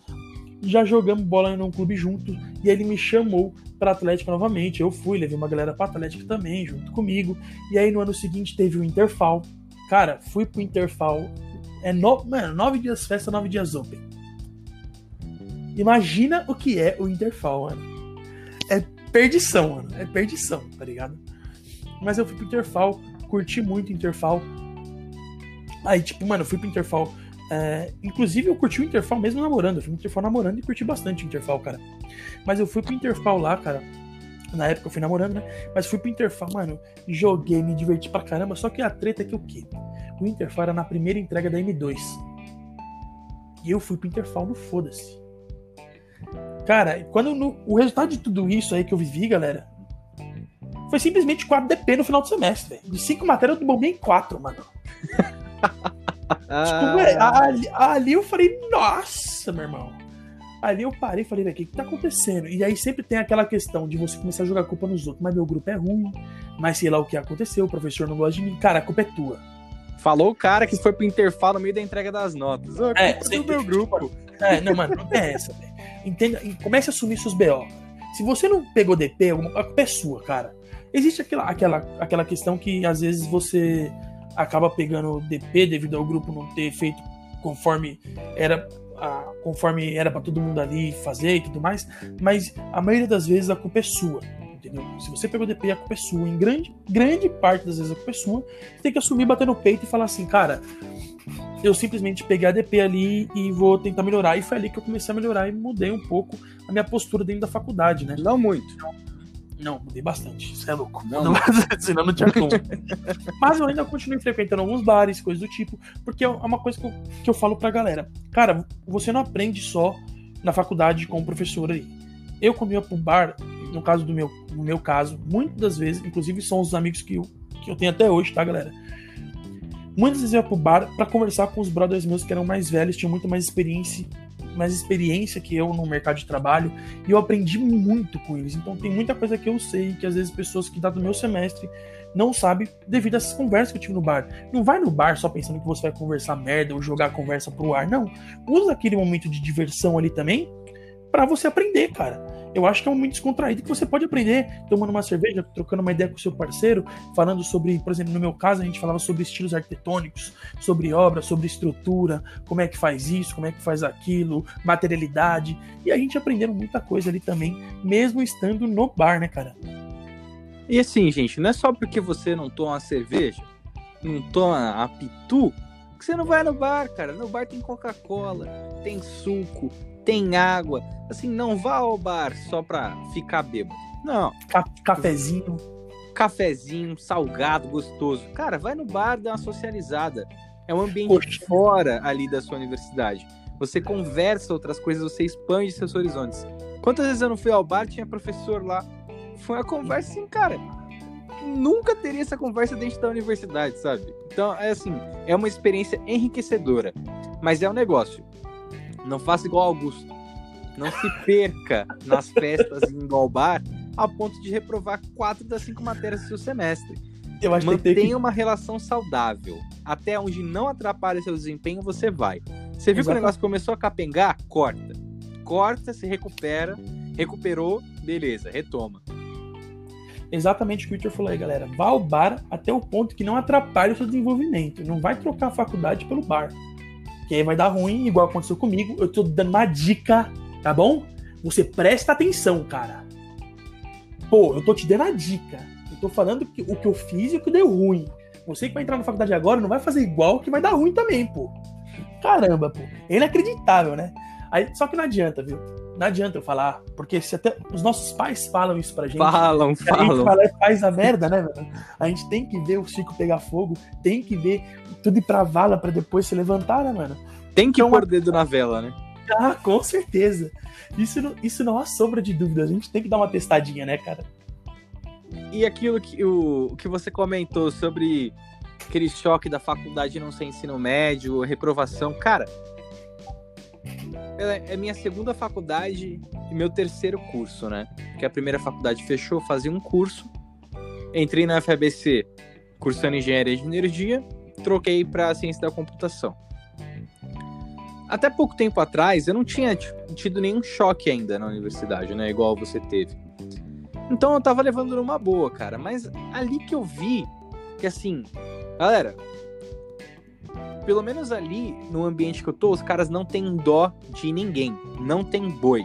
Já jogamos bola em um clube junto. E ele me chamou pra Atlética novamente. Eu fui, levei uma galera pra Atlética também, junto comigo. E aí no ano seguinte teve o Interfal. Cara, fui pro Interfal. É no... Mano, nove dias festa, nove dias open. Imagina o que é o Interfall, mano. É perdição, mano. É perdição, tá ligado? Mas eu fui pro Interfall, curti muito o Interfall. Aí, tipo, mano, fui pro Interfall. É... Inclusive, eu curti o Interfall mesmo namorando. Eu fui pro Interfall namorando e curti bastante o Interfall, cara. Mas eu fui pro Interfall lá, cara. Na época eu fui namorando, né? Mas fui pro Interfall, mano. Joguei, me diverti pra caramba. Só que a treta é que o quê? O Interfall era na primeira entrega da M2. E eu fui pro Interfall no foda-se. Cara, quando o resultado de tudo isso aí que eu vivi, galera, foi simplesmente 4 DP no final do semestre, velho. De 5 matérias eu bombei em 4, mano. (laughs) tipo, véio, ali, ali, eu falei, nossa, meu irmão. Ali eu parei e falei, velho, o que, que tá acontecendo? E aí sempre tem aquela questão de você começar a jogar culpa nos outros. Mas meu grupo é ruim, mas sei lá o que aconteceu, o professor não gosta de mim. Cara, a culpa é tua. Falou o cara que foi pro interfalo no meio da entrega das notas. Oh, é, do meu grupo. É, não, mano, não é essa, velho. Entenda, comece a assumir seus BO. Se você não pegou DP, a culpa é sua, cara. Existe aquela, aquela, aquela questão que às vezes você acaba pegando DP devido ao grupo não ter feito conforme era a, conforme era para todo mundo ali fazer e tudo mais, mas a maioria das vezes a culpa é sua. entendeu? Se você pegou DP, a culpa é sua. Em grande, grande parte das vezes a culpa é sua. Você tem que assumir, bater no peito e falar assim, cara, eu simplesmente peguei a DP ali e vou tentar melhorar. E foi ali que eu comecei a melhorar e mudei um pouco a minha postura dentro da faculdade, né? Não muito. Não, mudei bastante. Você é louco. Não, não. senão não tinha como. (laughs) Mas eu ainda continuei frequentando alguns bares, coisas do tipo, porque é uma coisa que eu, que eu falo pra galera. Cara, você não aprende só na faculdade com o professor aí. Eu, quando ia pro bar, no caso do meu, no meu caso, muitas das vezes, inclusive são os amigos que eu, que eu tenho até hoje, tá, galera? Muitas vezes eu ia pro bar para conversar com os brothers meus que eram mais velhos, tinham muito mais experiência, mais experiência que eu no mercado de trabalho, e eu aprendi muito com eles. Então tem muita coisa que eu sei que às vezes pessoas que tá do meu semestre não sabem devido a essas conversas que eu tive no bar. Não vai no bar só pensando que você vai conversar merda ou jogar a conversa pro ar, não. Usa aquele momento de diversão ali também para você aprender, cara. Eu acho que é um momento descontraído que você pode aprender tomando uma cerveja, trocando uma ideia com o seu parceiro, falando sobre, por exemplo, no meu caso, a gente falava sobre estilos arquitetônicos, sobre obra, sobre estrutura, como é que faz isso, como é que faz aquilo, materialidade. E a gente aprendendo muita coisa ali também, mesmo estando no bar, né, cara? E assim, gente, não é só porque você não toma cerveja, não toma a pitu, que você não vai no bar, cara. No bar tem Coca-Cola, tem suco, tem água. Assim, não vá ao bar só pra ficar bêbado. Não. cafezinho. Cafezinho, salgado, gostoso. Cara, vai no bar, dá uma socializada. É um ambiente Poxa. fora ali da sua universidade. Você conversa outras coisas, você expande seus horizontes. Quantas vezes eu não fui ao bar, tinha professor lá. Foi uma conversa assim, cara. Nunca teria essa conversa dentro da universidade, sabe? Então, é assim, é uma experiência enriquecedora. Mas é um negócio. Não faça igual Augusto. Não se perca nas festas indo ao bar a ponto de reprovar quatro das cinco matérias do seu semestre. Eu acho Mantenha que... uma relação saudável. Até onde não atrapalhe seu desempenho, você vai. Você viu Exatamente. que o negócio começou a capengar? Corta. Corta, se recupera. Recuperou, beleza, retoma. Exatamente o que o Victor falou aí, galera. Vá ao bar até o ponto que não atrapalhe o seu desenvolvimento. Não vai trocar a faculdade pelo bar que aí vai dar ruim, igual aconteceu comigo. Eu tô dando uma dica, tá bom? Você presta atenção, cara. Pô, eu tô te dando a dica. Eu tô falando que, o que eu fiz e o que deu ruim. Você que vai entrar na faculdade agora não vai fazer igual que vai dar ruim também, pô. Caramba, pô. É inacreditável, né? Aí, só que não adianta, viu? Não adianta eu falar, porque se até os nossos pais falam isso pra gente. Falam, falam. A gente fala, é, faz a merda, né, velho? A gente tem que ver o Chico pegar fogo, tem que ver tudo ir pra vala para depois se levantar, né, mano? Tem que então, pôr o dedo na vela, né? Ah, com certeza. Isso, não, isso não há sombra de dúvida. A gente tem que dar uma testadinha, né, cara? E aquilo que, o, que você comentou sobre aquele choque da faculdade não ser ensino médio, reprovação. Cara, é, é minha segunda faculdade e meu terceiro curso, né? Porque a primeira faculdade fechou, fazia um curso. Entrei na FABC cursando engenharia de energia troquei para ciência da computação. Até pouco tempo atrás, eu não tinha tido nenhum choque ainda na universidade, né? Igual você teve. Então eu tava levando numa boa, cara. Mas ali que eu vi que, assim, galera, pelo menos ali no ambiente que eu tô, os caras não têm dó de ninguém. Não tem boi.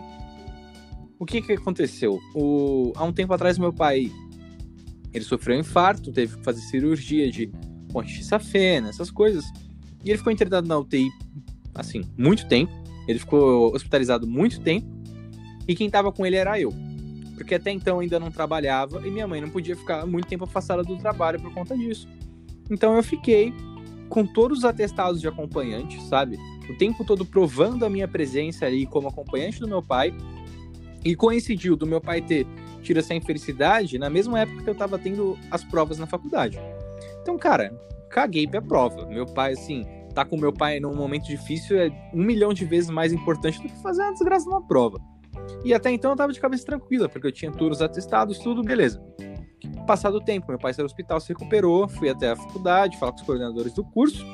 O que que aconteceu? O... Há um tempo atrás, meu pai ele sofreu um infarto, teve que fazer cirurgia de ponte safena, essas coisas. E ele ficou internado na UTI, assim, muito tempo. Ele ficou hospitalizado muito tempo. E quem tava com ele era eu. Porque até então ainda não trabalhava e minha mãe não podia ficar muito tempo afastada do trabalho por conta disso. Então eu fiquei com todos os atestados de acompanhante, sabe? O tempo todo provando a minha presença ali como acompanhante do meu pai. E coincidiu do meu pai ter tido essa infelicidade na mesma época que eu tava tendo as provas na faculdade. Então, cara, caguei pra prova. Meu pai, assim, tá com meu pai num momento difícil é um milhão de vezes mais importante do que fazer uma desgraça numa prova. E até então eu tava de cabeça tranquila, porque eu tinha todos os atestados, tudo, beleza. Passado o tempo, meu pai saiu do hospital, se recuperou, fui até a faculdade, falar com os coordenadores do curso,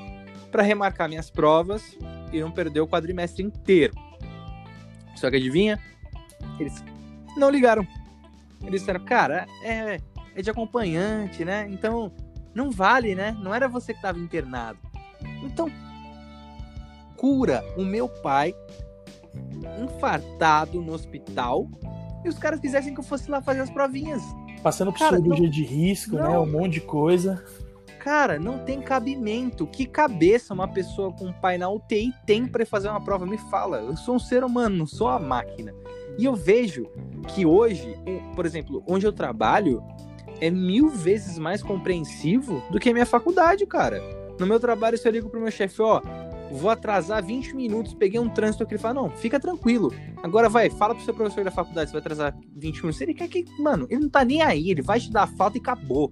para remarcar minhas provas e não perder o quadrimestre inteiro. Só que adivinha? Eles não ligaram. Eles disseram, cara, é, é de acompanhante, né? Então não vale, né? Não era você que estava internado. Então, cura o meu pai infartado no hospital e os caras quisessem que eu fosse lá fazer as provinhas. Passando por Cara, cirurgia não- de risco, né? não. Um monte de coisa. Cara, não tem cabimento. Que cabeça uma pessoa com um pai na UTI tem pra fazer uma prova? Me fala. Eu sou um ser humano, não sou uma máquina. E eu vejo que hoje, por exemplo, onde eu trabalho, é mil vezes mais compreensivo do que a minha faculdade, cara. No meu trabalho, se eu ligo pro meu chefe, ó, vou atrasar 20 minutos, peguei um trânsito aqui, ele fala, não, fica tranquilo. Agora vai, fala pro seu professor da faculdade se vai atrasar 20 minutos. Ele quer que, mano, ele não tá nem aí, ele vai te dar falta e acabou,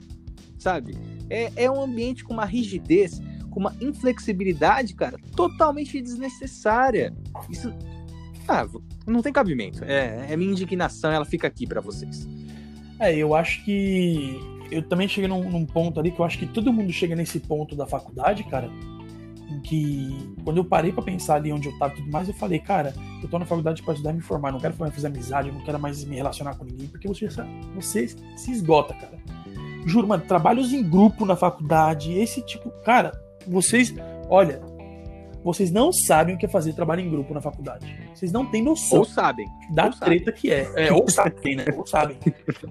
sabe? É, é um ambiente com uma rigidez, com uma inflexibilidade, cara, totalmente desnecessária. Isso. Ah, não tem cabimento. É, é minha indignação, ela fica aqui pra vocês. É, eu acho que. Eu também cheguei num, num ponto ali que eu acho que todo mundo chega nesse ponto da faculdade, cara. Em que, quando eu parei pra pensar ali onde eu tava e tudo mais, eu falei, cara, eu tô na faculdade pra estudar e me formar, não quero mais fazer amizade, não quero mais me relacionar com ninguém, porque você, você se esgota, cara. Juro, mano, trabalhos em grupo na faculdade, esse tipo. Cara, vocês. Olha, vocês não sabem o que é fazer trabalho em grupo na faculdade. Vocês não têm noção Ou sabem. da ou sabem. treta que é. É, ou sabem, né? Ou sabem.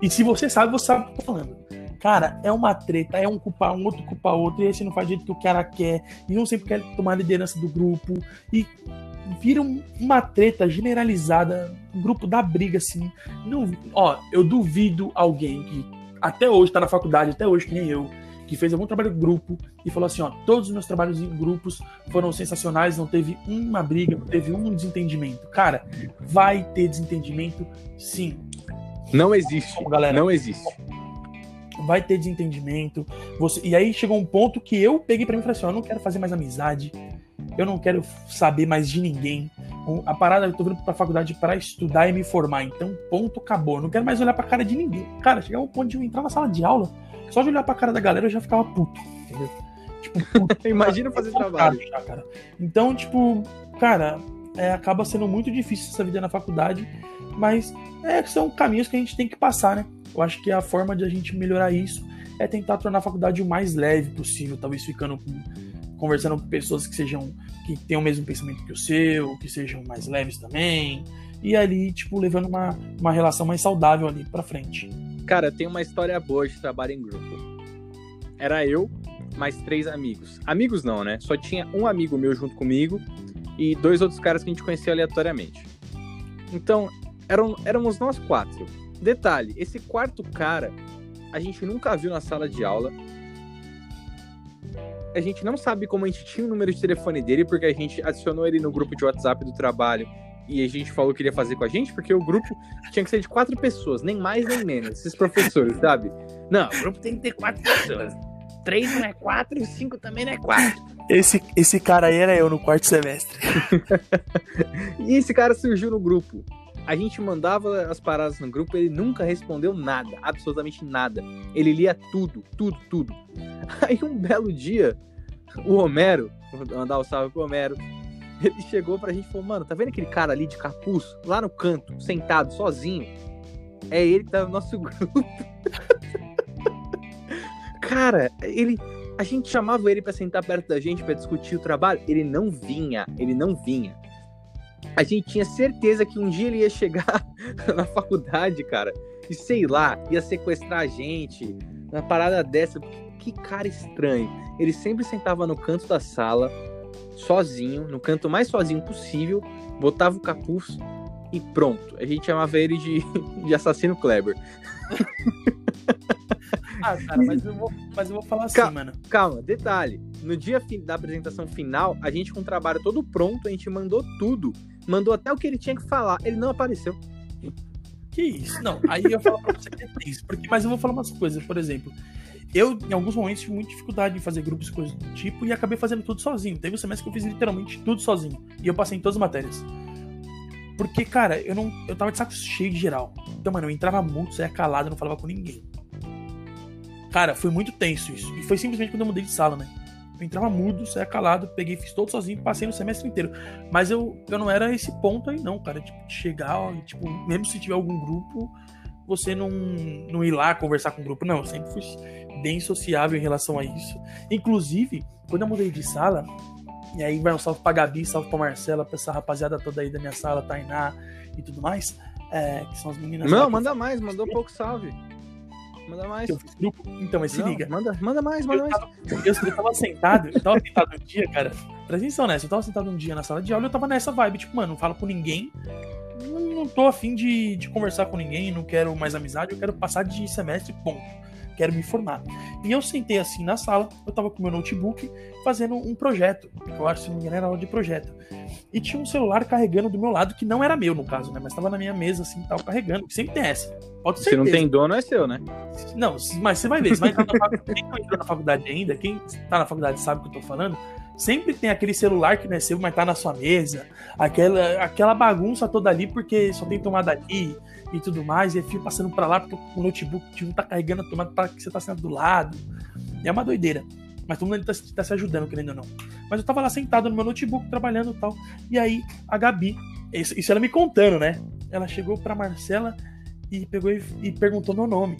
E se você sabe, você sabe o que eu tô falando. Cara, é uma treta, é um culpar um, outro culpar outro, e aí você não faz do jeito que o cara quer, e um sempre quer tomar a liderança do grupo, e vira um- uma treta generalizada, um grupo da briga, assim. Não, ó, eu duvido alguém que até hoje tá na faculdade, até hoje, que nem eu, que fez algum trabalho em grupo e falou assim, ó, todos os meus trabalhos em grupos foram sensacionais, não teve uma briga, não teve um desentendimento. Cara, vai ter desentendimento, sim. Não existe. Galera, Não existe. vai ter desentendimento. Você... E aí chegou um ponto que eu peguei pra mim e falei assim: ó, eu não quero fazer mais amizade, eu não quero saber mais de ninguém. A parada, eu tô vindo pra faculdade pra estudar e me formar, então ponto, acabou. Eu não quero mais olhar pra cara de ninguém. Cara, chegava um ponto de eu entrar na sala de aula, só de olhar pra cara da galera eu já ficava puto, entendeu? Tipo, puto, (laughs) Imagina fazer trabalho. já, cara. Então, tipo, cara, é, acaba sendo muito difícil essa vida na faculdade, mas é, são caminhos que a gente tem que passar, né? Eu acho que a forma de a gente melhorar isso é tentar tornar a faculdade o mais leve possível, talvez ficando com, conversando com pessoas que sejam que tenham o mesmo pensamento que o seu, que sejam mais leves também, e ali, tipo, levando uma, uma relação mais saudável ali pra frente. Cara, tem uma história boa de trabalho em grupo. Era eu, mais três amigos. Amigos não, né? Só tinha um amigo meu junto comigo e dois outros caras que a gente conhecia aleatoriamente. Então, eram, éramos nós quatro. Detalhe, esse quarto cara a gente nunca viu na sala de aula. A gente não sabe como a gente tinha o número de telefone dele, porque a gente adicionou ele no grupo de WhatsApp do trabalho e a gente falou que iria fazer com a gente, porque o grupo tinha que ser de quatro pessoas, nem mais nem menos, esses professores, sabe? Não, o grupo tem que ter quatro pessoas. Três não é quatro, cinco também não é quatro. Esse, esse cara aí era eu no quarto semestre. (laughs) E esse cara surgiu no grupo. A gente mandava as paradas no grupo, ele nunca respondeu nada, absolutamente nada. Ele lia tudo, tudo, tudo. Aí um belo dia, o Homero, vou mandar o salve pro Homero, (laughs) ele chegou pra gente e falou: Mano, tá vendo aquele cara ali de capuz, lá no canto, sentado, sozinho? É ele que tá no nosso (laughs) grupo. cara, ele. A gente chamava ele pra sentar perto da gente pra discutir o trabalho, ele não vinha, ele não vinha a gente tinha certeza que um dia ele ia chegar (laughs) na faculdade, cara, e sei lá, ia sequestrar a gente, uma parada dessa. Que cara estranho. Ele sempre sentava no canto da sala, sozinho, no canto mais sozinho possível, botava o capuz e pronto. A gente chamava ele de, de assassino Kleber. Ah, cara, mas eu vou, mas eu vou falar assim, Ca- mano. Calma, detalhe. No dia da apresentação final, a gente com o trabalho todo pronto, a gente mandou tudo. Mandou até o que ele tinha que falar. Ele não apareceu. Que isso? Não, aí eu falo pra você que é isso. Porque, mas eu vou falar umas coisas, por exemplo. Eu, em alguns momentos, tive muita dificuldade em fazer grupos e coisas do tipo e acabei fazendo tudo sozinho. Teve um semestre que eu fiz literalmente tudo sozinho. E eu passei em todas as matérias. Porque, cara, eu não. Eu tava de saco cheio de geral. Então, mano, eu entrava muito, saía calado, não falava com ninguém. Cara, foi muito tenso isso. E foi simplesmente quando eu mudei de sala, né? Eu entrava mudo, saía calado, peguei, fiz todo sozinho, passei no semestre inteiro. Mas eu, eu não era esse ponto aí, não, cara. Tipo, de chegar, ó, e, tipo, mesmo se tiver algum grupo, você não, não ir lá conversar com o grupo. Não, eu sempre fui bem sociável em relação a isso. Inclusive, quando eu mudei de sala, e aí vai um salve pra Gabi, salve pra Marcela, pra essa rapaziada toda aí da minha sala, Tainá e tudo mais. é, que são as meninas. Não, manda mais, mandou pouco salve. Manda mais. Então, mas se Não, liga. Manda, manda mais, manda Eu mais. tava, eu, eu tava sentado, eu tava sentado um dia, cara. Presta atenção nessa. Eu tava sentado um dia na sala de aula e eu tava nessa vibe, tipo, mano, não falo com ninguém. Não, não tô afim de, de conversar com ninguém, não quero mais amizade, eu quero passar de semestre, ponto. Quero me formar. E eu sentei assim na sala, eu tava com meu notebook fazendo um projeto. Eu acho que se não me engano era aula de projeto. E tinha um celular carregando do meu lado, que não era meu no caso, né? Mas tava na minha mesa assim, tava carregando. que Sempre tem essa. Pode ser. Se não tem dono, é seu, né? Não, mas você vai ver, você vai entrar na faculdade. (laughs) Quem não entrou na faculdade ainda, quem tá na faculdade sabe o que eu tô falando. Sempre tem aquele celular que não é seu, mas tá na sua mesa. Aquela, aquela bagunça toda ali, porque só tem tomada ali e tudo mais. E fio passando pra lá, porque o notebook tipo, tá carregando a tomada tá, que você tá sentado do lado. É uma doideira. Mas todo mundo tá, tá se ajudando, querendo ou não. Mas eu tava lá sentado no meu notebook, trabalhando e tal. E aí, a Gabi, isso, isso ela me contando, né? Ela chegou pra Marcela e pegou e, e perguntou meu nome.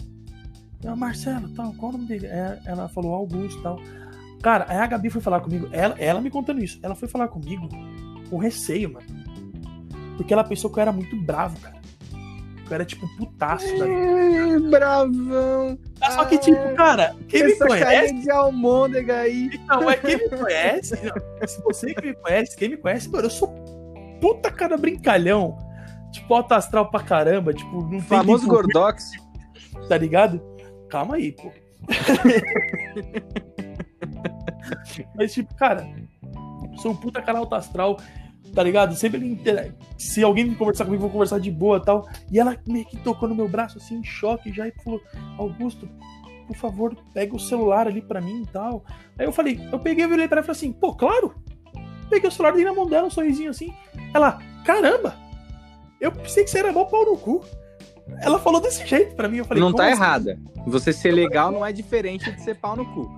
Eu, Marcelo, tal, qual o nome dele? É, ela falou Augusto tal. Cara, aí a Gabi foi falar comigo, ela, ela me contando isso, ela foi falar comigo com receio, mano. Porque ela pensou que eu era muito bravo, cara. Que eu era tipo putaço da vida. É, bravão. Só que, tipo, cara, quem me conhece. de almôndega aí. Então, é quem me conhece. não, se você que me conhece, quem me conhece, mano, eu sou puta cara brincalhão. Tipo, alto astral pra caramba. Tipo, não Famoso Gordox. tá ligado? Calma aí, pô. (laughs) Mas, tipo, cara, sou um puta cara alto astral, tá ligado? Sempre ele intera- Se alguém conversar comigo, vou conversar de boa tal. E ela meio que tocou no meu braço, assim, em choque já, e falou: Augusto, por favor, pega o celular ali pra mim e tal. Aí eu falei: Eu peguei, virei pra ela e falei assim: Pô, claro. Peguei o celular, dei na mão dela, um sorrisinho assim. Ela, caramba, eu pensei que você era mó pau no cu. Ela falou desse jeito pra mim. Eu falei, não "Como tá assim?" errada. Você ser legal não é diferente de ser pau no cu.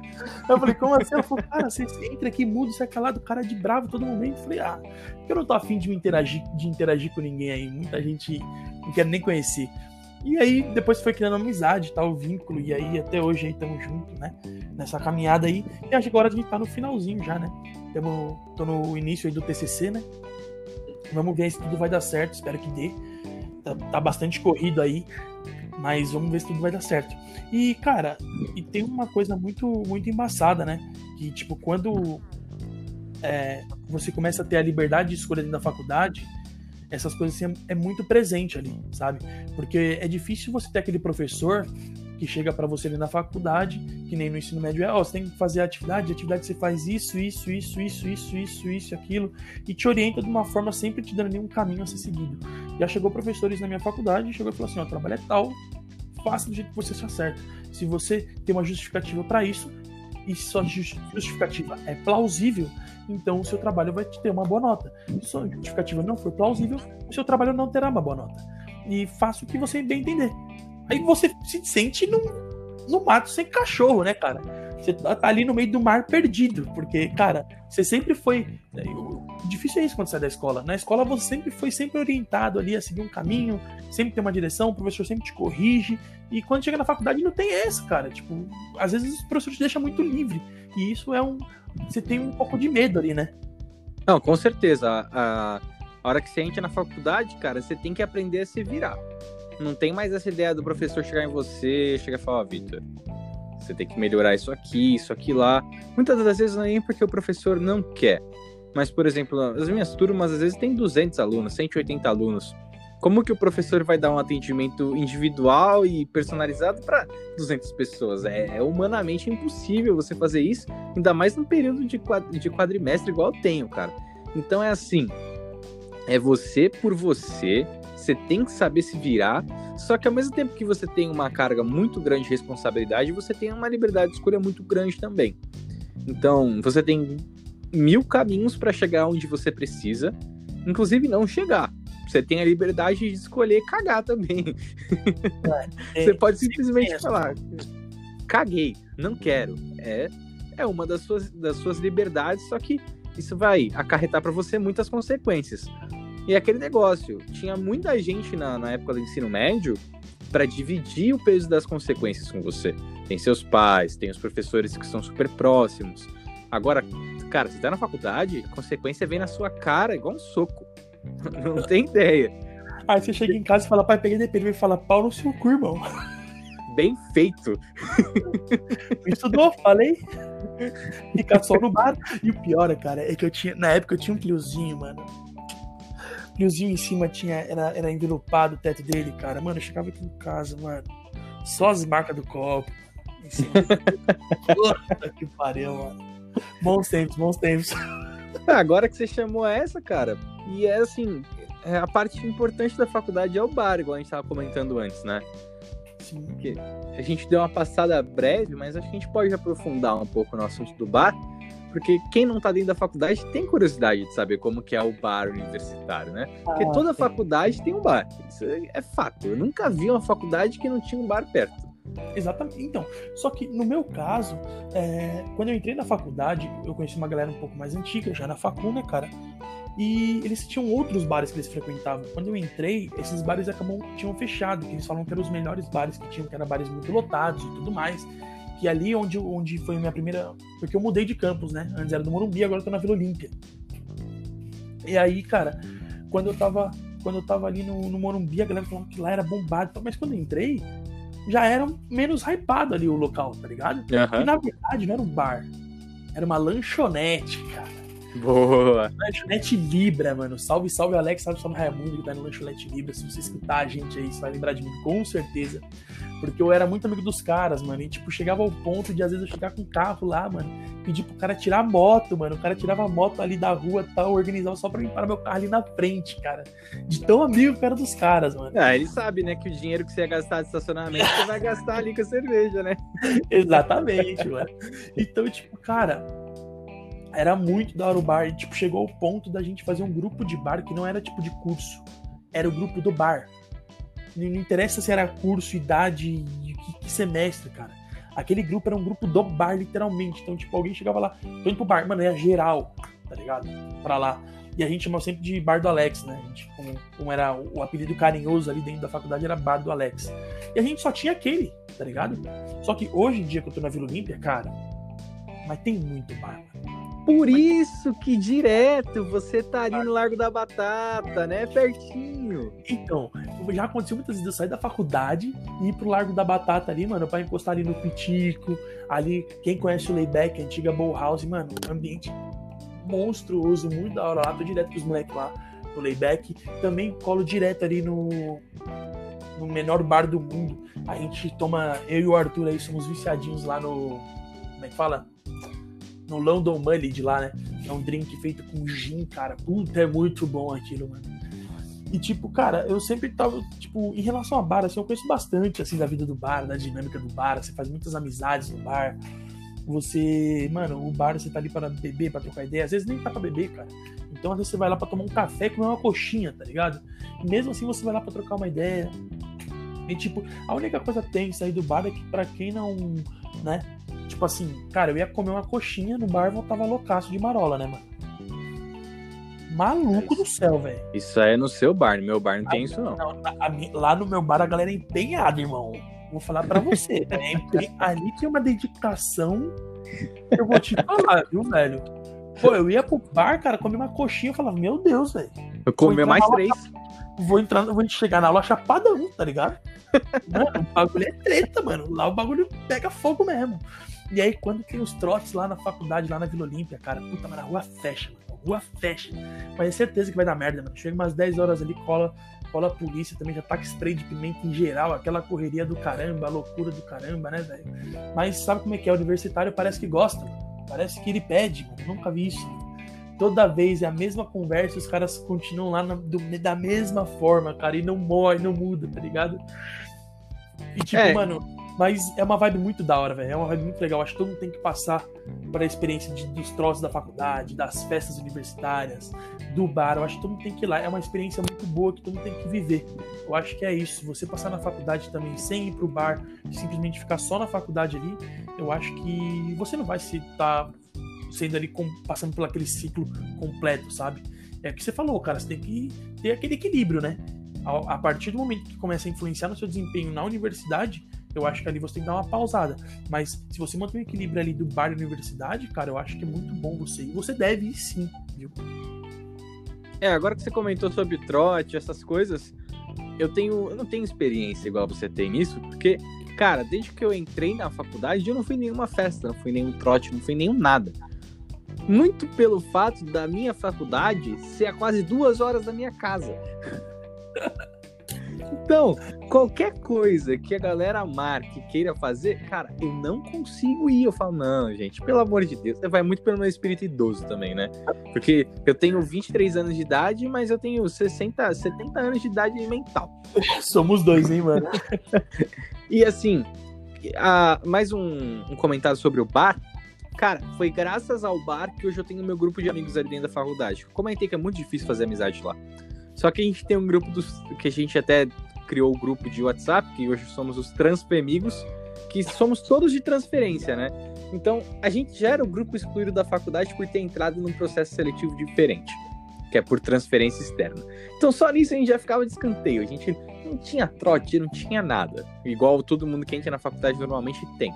Eu falei, como assim? Ela falou, cara, você entra aqui, muda, você é calado, cara de bravo todo momento. Eu falei, ah, eu não tô afim de me interagir, de interagir com ninguém aí. Muita gente não quero nem conhecer. E aí, depois foi criando amizade, tal, vínculo, e aí até hoje aí estamos juntos, né? Nessa caminhada aí. E acho que agora a gente tá no finalzinho já, né? Tamo, tô no início aí do TCC, né? Vamos ver se tudo vai dar certo, espero que dê. Tá, tá bastante corrido aí, mas vamos ver se tudo vai dar certo. E, cara, e tem uma coisa muito, muito embaçada, né? Que, tipo, quando é, você começa a ter a liberdade de escolha dentro da faculdade, essas coisas assim, é, é muito presente ali, sabe? Porque é difícil você ter aquele professor que chega pra você ali na faculdade, que nem no ensino médio é, ó, você tem que fazer atividade, atividade você faz isso, isso, isso, isso, isso, isso, isso, aquilo, e te orienta de uma forma sempre te dando um caminho a ser seguido. Já chegou professores na minha faculdade chegou e falou assim, ó, trabalho é tal, faça do jeito que você se acerta. Se você tem uma justificativa para isso, e se sua justi- justificativa é plausível, então o seu trabalho vai te ter uma boa nota. Se sua justificativa não for plausível, o seu trabalho não terá uma boa nota. E faça o que você bem entender. Aí você se sente no, no mato sem cachorro, né, cara? Você tá tá ali no meio do mar perdido, porque, cara, você sempre foi. o Difícil é isso quando sai da escola. Na escola você sempre foi sempre orientado ali a seguir um caminho, sempre tem uma direção, o professor sempre te corrige. E quando chega na faculdade não tem essa, cara. Tipo, às vezes os professores te deixam muito livre. E isso é um. Você tem um pouco de medo ali, né? Não, com certeza. A, a hora que você entra na faculdade, cara, você tem que aprender a se virar. Não tem mais essa ideia do professor chegar em você chegar e falar, ó, Vitor, você tem que melhorar isso aqui, isso aqui lá. Muitas das vezes não é nem porque o professor não quer. Mas, por exemplo, as minhas turmas às vezes tem 200 alunos, 180 alunos. Como que o professor vai dar um atendimento individual e personalizado para 200 pessoas? É, é humanamente impossível você fazer isso, ainda mais num período de, de quadrimestre igual eu tenho, cara. Então é assim, é você por você, você tem que saber se virar, só que ao mesmo tempo que você tem uma carga muito grande de responsabilidade, você tem uma liberdade de escolha muito grande também. Então, você tem mil caminhos para chegar onde você precisa, inclusive não chegar. Você tem a liberdade de escolher cagar também. (laughs) Você pode simplesmente falar: caguei, não quero. É, é uma das suas, das suas liberdades, só que isso vai acarretar para você muitas consequências. E aquele negócio, tinha muita gente na, na época do ensino médio para dividir o peso das consequências com você. Tem seus pais, tem os professores que são super próximos. Agora, cara, você tá na faculdade, a consequência vem na sua cara igual um soco. (laughs) Não tem ideia. Aí você chega em casa e fala, pai, peguei DP. Ele vai falar, pau no seu cu, irmão. Bem feito. (laughs) Estudou, falei. Fica só no bar. E o pior, cara, é que eu tinha. Na época eu tinha um Cliozinho, mano. Cliozinho em cima tinha. Era, era envelopado o teto dele, cara. Mano, eu chegava aqui em casa, mano. Só as marcas do copo. (laughs) Puta que pariu, mano. Bons tempos, bons tempos. Ah, Agora que você chamou essa, cara, e é assim, é, a parte importante da faculdade é o bar, igual a gente tava comentando antes, né? Sim. Porque a gente deu uma passada breve, mas acho que a gente pode aprofundar um pouco no assunto do bar, porque quem não tá dentro da faculdade tem curiosidade de saber como que é o bar universitário, né? Porque Ah, toda faculdade tem um bar, isso é é fato. Eu nunca vi uma faculdade que não tinha um bar perto. Exatamente. Então, só que no meu caso, é, quando eu entrei na faculdade, eu conheci uma galera um pouco mais antiga, já na facu, né, cara? E eles tinham outros bares que eles frequentavam. Quando eu entrei, esses bares acabam, tinham fechado, que eles falam que eram os melhores bares que tinham, que eram bares muito lotados e tudo mais. Que ali onde, onde foi a minha primeira. Porque eu mudei de campus, né? Antes era do Morumbi, agora eu tô na Vila Olímpia. E aí, cara, quando eu tava. Quando eu tava ali no, no Morumbi, a galera falava que lá era bombado e tal, mas quando eu entrei, já era menos hypado ali o local, tá ligado? E na verdade não era um bar. Era uma lanchonete, cara. Boa. Lanchonete Libra, mano. Salve, salve, Alex. Salve, salve, Raimundo, que tá no Lanchonete Libra. Se você escutar a gente aí, você vai lembrar de mim, com certeza. Porque eu era muito amigo dos caras, mano. E, tipo, chegava ao ponto de, às vezes, eu chegar com o carro lá, mano. Pedir pro cara tirar a moto, mano. O cara tirava a moto ali da rua e tal, organizava só pra limpar meu carro ali na frente, cara. De tão amigo que era dos caras, mano. Ah, ele sabe, né, que o dinheiro que você ia gastar de estacionamento, você vai gastar ali com a cerveja, né? (laughs) Exatamente, mano. Então, tipo, cara, era muito da hora o bar. E, tipo, chegou ao ponto da gente fazer um grupo de bar que não era tipo de curso. Era o grupo do bar. Não interessa se era curso, idade que, semestre, cara. Aquele grupo era um grupo do bar, literalmente. Então, tipo, alguém chegava lá, tô indo pro bar, mano, é geral, tá ligado? Pra lá. E a gente chamava sempre de bar do Alex, né? Gente, como, como era o, o apelido carinhoso ali dentro da faculdade, era bar do Alex. E a gente só tinha aquele, tá ligado? Só que hoje em dia que eu tô na Vila Olímpia, cara, mas tem muito bar. mano. Por isso que direto você tá ali no Largo da Batata, né? Pertinho. Então, já aconteceu muitas vezes eu sair da faculdade e ir pro Largo da Batata ali, mano, pra encostar ali no Pitico, ali, quem conhece o Layback, a antiga Bowl House, mano, ambiente monstruoso, muito da hora lá, tô direto com os moleques lá no Layback, também colo direto ali no no menor bar do mundo, a gente toma, eu e o Arthur aí somos viciadinhos lá no, como é que fala? No London Mully de lá, né? É um drink feito com gin, cara. Puta, é muito bom aquilo, mano. E, tipo, cara, eu sempre tava, tipo, em relação a bar, assim, eu conheço bastante, assim, da vida do bar, da dinâmica do bar. Você faz muitas amizades no bar. Você, mano, o bar você tá ali para beber, para trocar ideia. Às vezes nem tá pra beber, cara. Então, às vezes você vai lá pra tomar um café e comer uma coxinha, tá ligado? E mesmo assim você vai lá pra trocar uma ideia. E, tipo, a única coisa tem sair do bar é que pra quem não, né? Tipo assim, cara, eu ia comer uma coxinha no bar e voltava loucaço de marola, né, mano? Maluco do céu, velho. Isso aí é no seu bar, no meu bar não tem isso não. Não, a- a mi- lá no meu bar a galera é empenhada, irmão. Vou falar pra você. (laughs) né? Ali tem uma dedicação. que Eu vou te falar, viu, velho? Pô, eu ia pro bar, cara, comer uma coxinha. Eu falava, meu Deus, velho. Eu comi entrar mais três. Vou entrar, vou chegar na aula chapadão, tá ligado? (laughs) Mano, o bagulho é treta, mano. Lá o bagulho pega fogo mesmo. E aí, quando tem os trotes lá na faculdade, lá na Vila Olímpia, cara, puta, mas a rua fecha, mano. A rua fecha. Mas é certeza que vai dar merda, mano. Chega umas 10 horas ali, cola, cola a polícia também, já taca spray de pimenta em geral, aquela correria do caramba, a loucura do caramba, né, velho? Mas sabe como é que é? O universitário parece que gosta, mano. Parece que ele pede, mano. Nunca vi isso. mano. Toda vez é a mesma conversa, os caras continuam lá na- do- da mesma forma, cara, e não morre, não muda, tá ligado? E tipo, É. mano, mas é uma vibe muito da hora, velho. É uma vibe muito legal. Acho que todo mundo tem que passar para a experiência de- dos troços da faculdade, das festas universitárias, do bar. Eu acho que todo mundo tem que ir lá. É uma experiência muito boa que todo mundo tem que viver. Eu acho que é isso. Você passar na faculdade também sem ir pro bar, simplesmente ficar só na faculdade ali, eu acho que você não vai se estar sendo ali com- passando por aquele ciclo completo, sabe? É o que você falou, cara. Você tem que ter aquele equilíbrio, né? A partir do momento que começa a influenciar no seu desempenho na universidade, eu acho que ali você tem que dar uma pausada. Mas se você manter um equilíbrio ali do bar e universidade, cara, eu acho que é muito bom você. E você deve ir sim, viu? É, agora que você comentou sobre trote, essas coisas, eu tenho. Eu não tenho experiência igual você tem nisso, porque, cara, desde que eu entrei na faculdade, eu não fui nenhuma festa, não fui nenhum trote, não fui nenhum nada. Muito pelo fato da minha faculdade ser a quase duas horas da minha casa. (laughs) Então, qualquer coisa que a galera marque, queira fazer, cara, eu não consigo ir. Eu falo, não, gente, pelo amor de Deus. Vai muito pelo meu espírito idoso também, né? Porque eu tenho 23 anos de idade, mas eu tenho 60, 70 anos de idade mental. (laughs) Somos dois, hein, mano? (laughs) e assim, a, mais um, um comentário sobre o bar. Cara, foi graças ao bar que hoje eu tenho meu grupo de amigos ali dentro da faculdade. Comentei que é muito difícil fazer amizade lá. Só que a gente tem um grupo dos que a gente até criou o grupo de WhatsApp, que hoje somos os Transfemigos, que somos todos de transferência, né? Então, a gente já era o grupo excluído da faculdade por ter entrado num processo seletivo diferente, que é por transferência externa. Então, só nisso a gente já ficava de escanteio. A gente não tinha trote, não tinha nada. Igual todo mundo que entra na faculdade normalmente tem.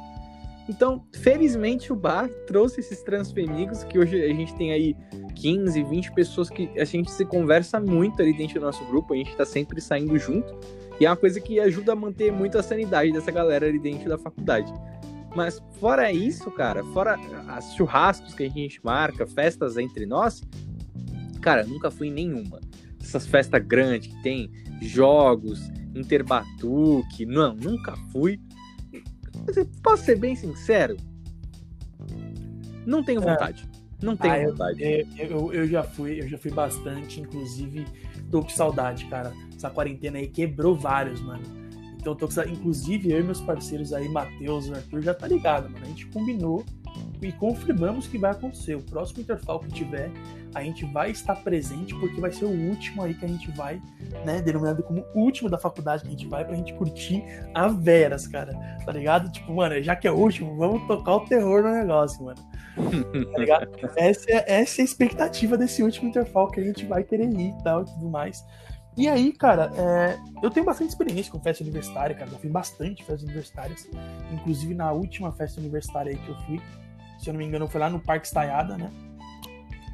Então, felizmente, o bar trouxe esses transfemigos, que hoje a gente tem aí 15, 20 pessoas que a gente se conversa muito ali dentro do nosso grupo, a gente tá sempre saindo junto. E é uma coisa que ajuda a manter muito a sanidade dessa galera ali dentro da faculdade. Mas fora isso, cara, fora as churrascos que a gente marca, festas entre nós, cara, nunca fui em nenhuma. Essas festas grandes que tem jogos, interbatuque, não, nunca fui. Posso ser bem sincero? Não tenho é. vontade. É. Não tenho ah, vontade. Eu, eu, eu, já fui, eu já fui bastante, inclusive tô com saudade, cara. Essa quarentena aí quebrou vários, mano. Então tô com Inclusive, eu e meus parceiros aí, Matheus e Arthur, já tá ligado, mano. A gente combinou e confirmamos que vai acontecer. O próximo Interfall que tiver, a gente vai estar presente, porque vai ser o último aí que a gente vai, né? Denominado como último da faculdade que a gente vai pra gente curtir a Veras, cara. Tá ligado? Tipo, mano, já que é o último, vamos tocar o terror no negócio, mano. tá ligado? (laughs) Essa é, essa é a expectativa desse último Interfall que a gente vai querer ir e tal e tudo mais. E aí, cara, é, eu tenho bastante experiência com festa universitária, cara. Eu fui bastante festas universitárias. Inclusive na última festa universitária aí que eu fui, se eu não me engano, foi lá no Parque Estaiada, né?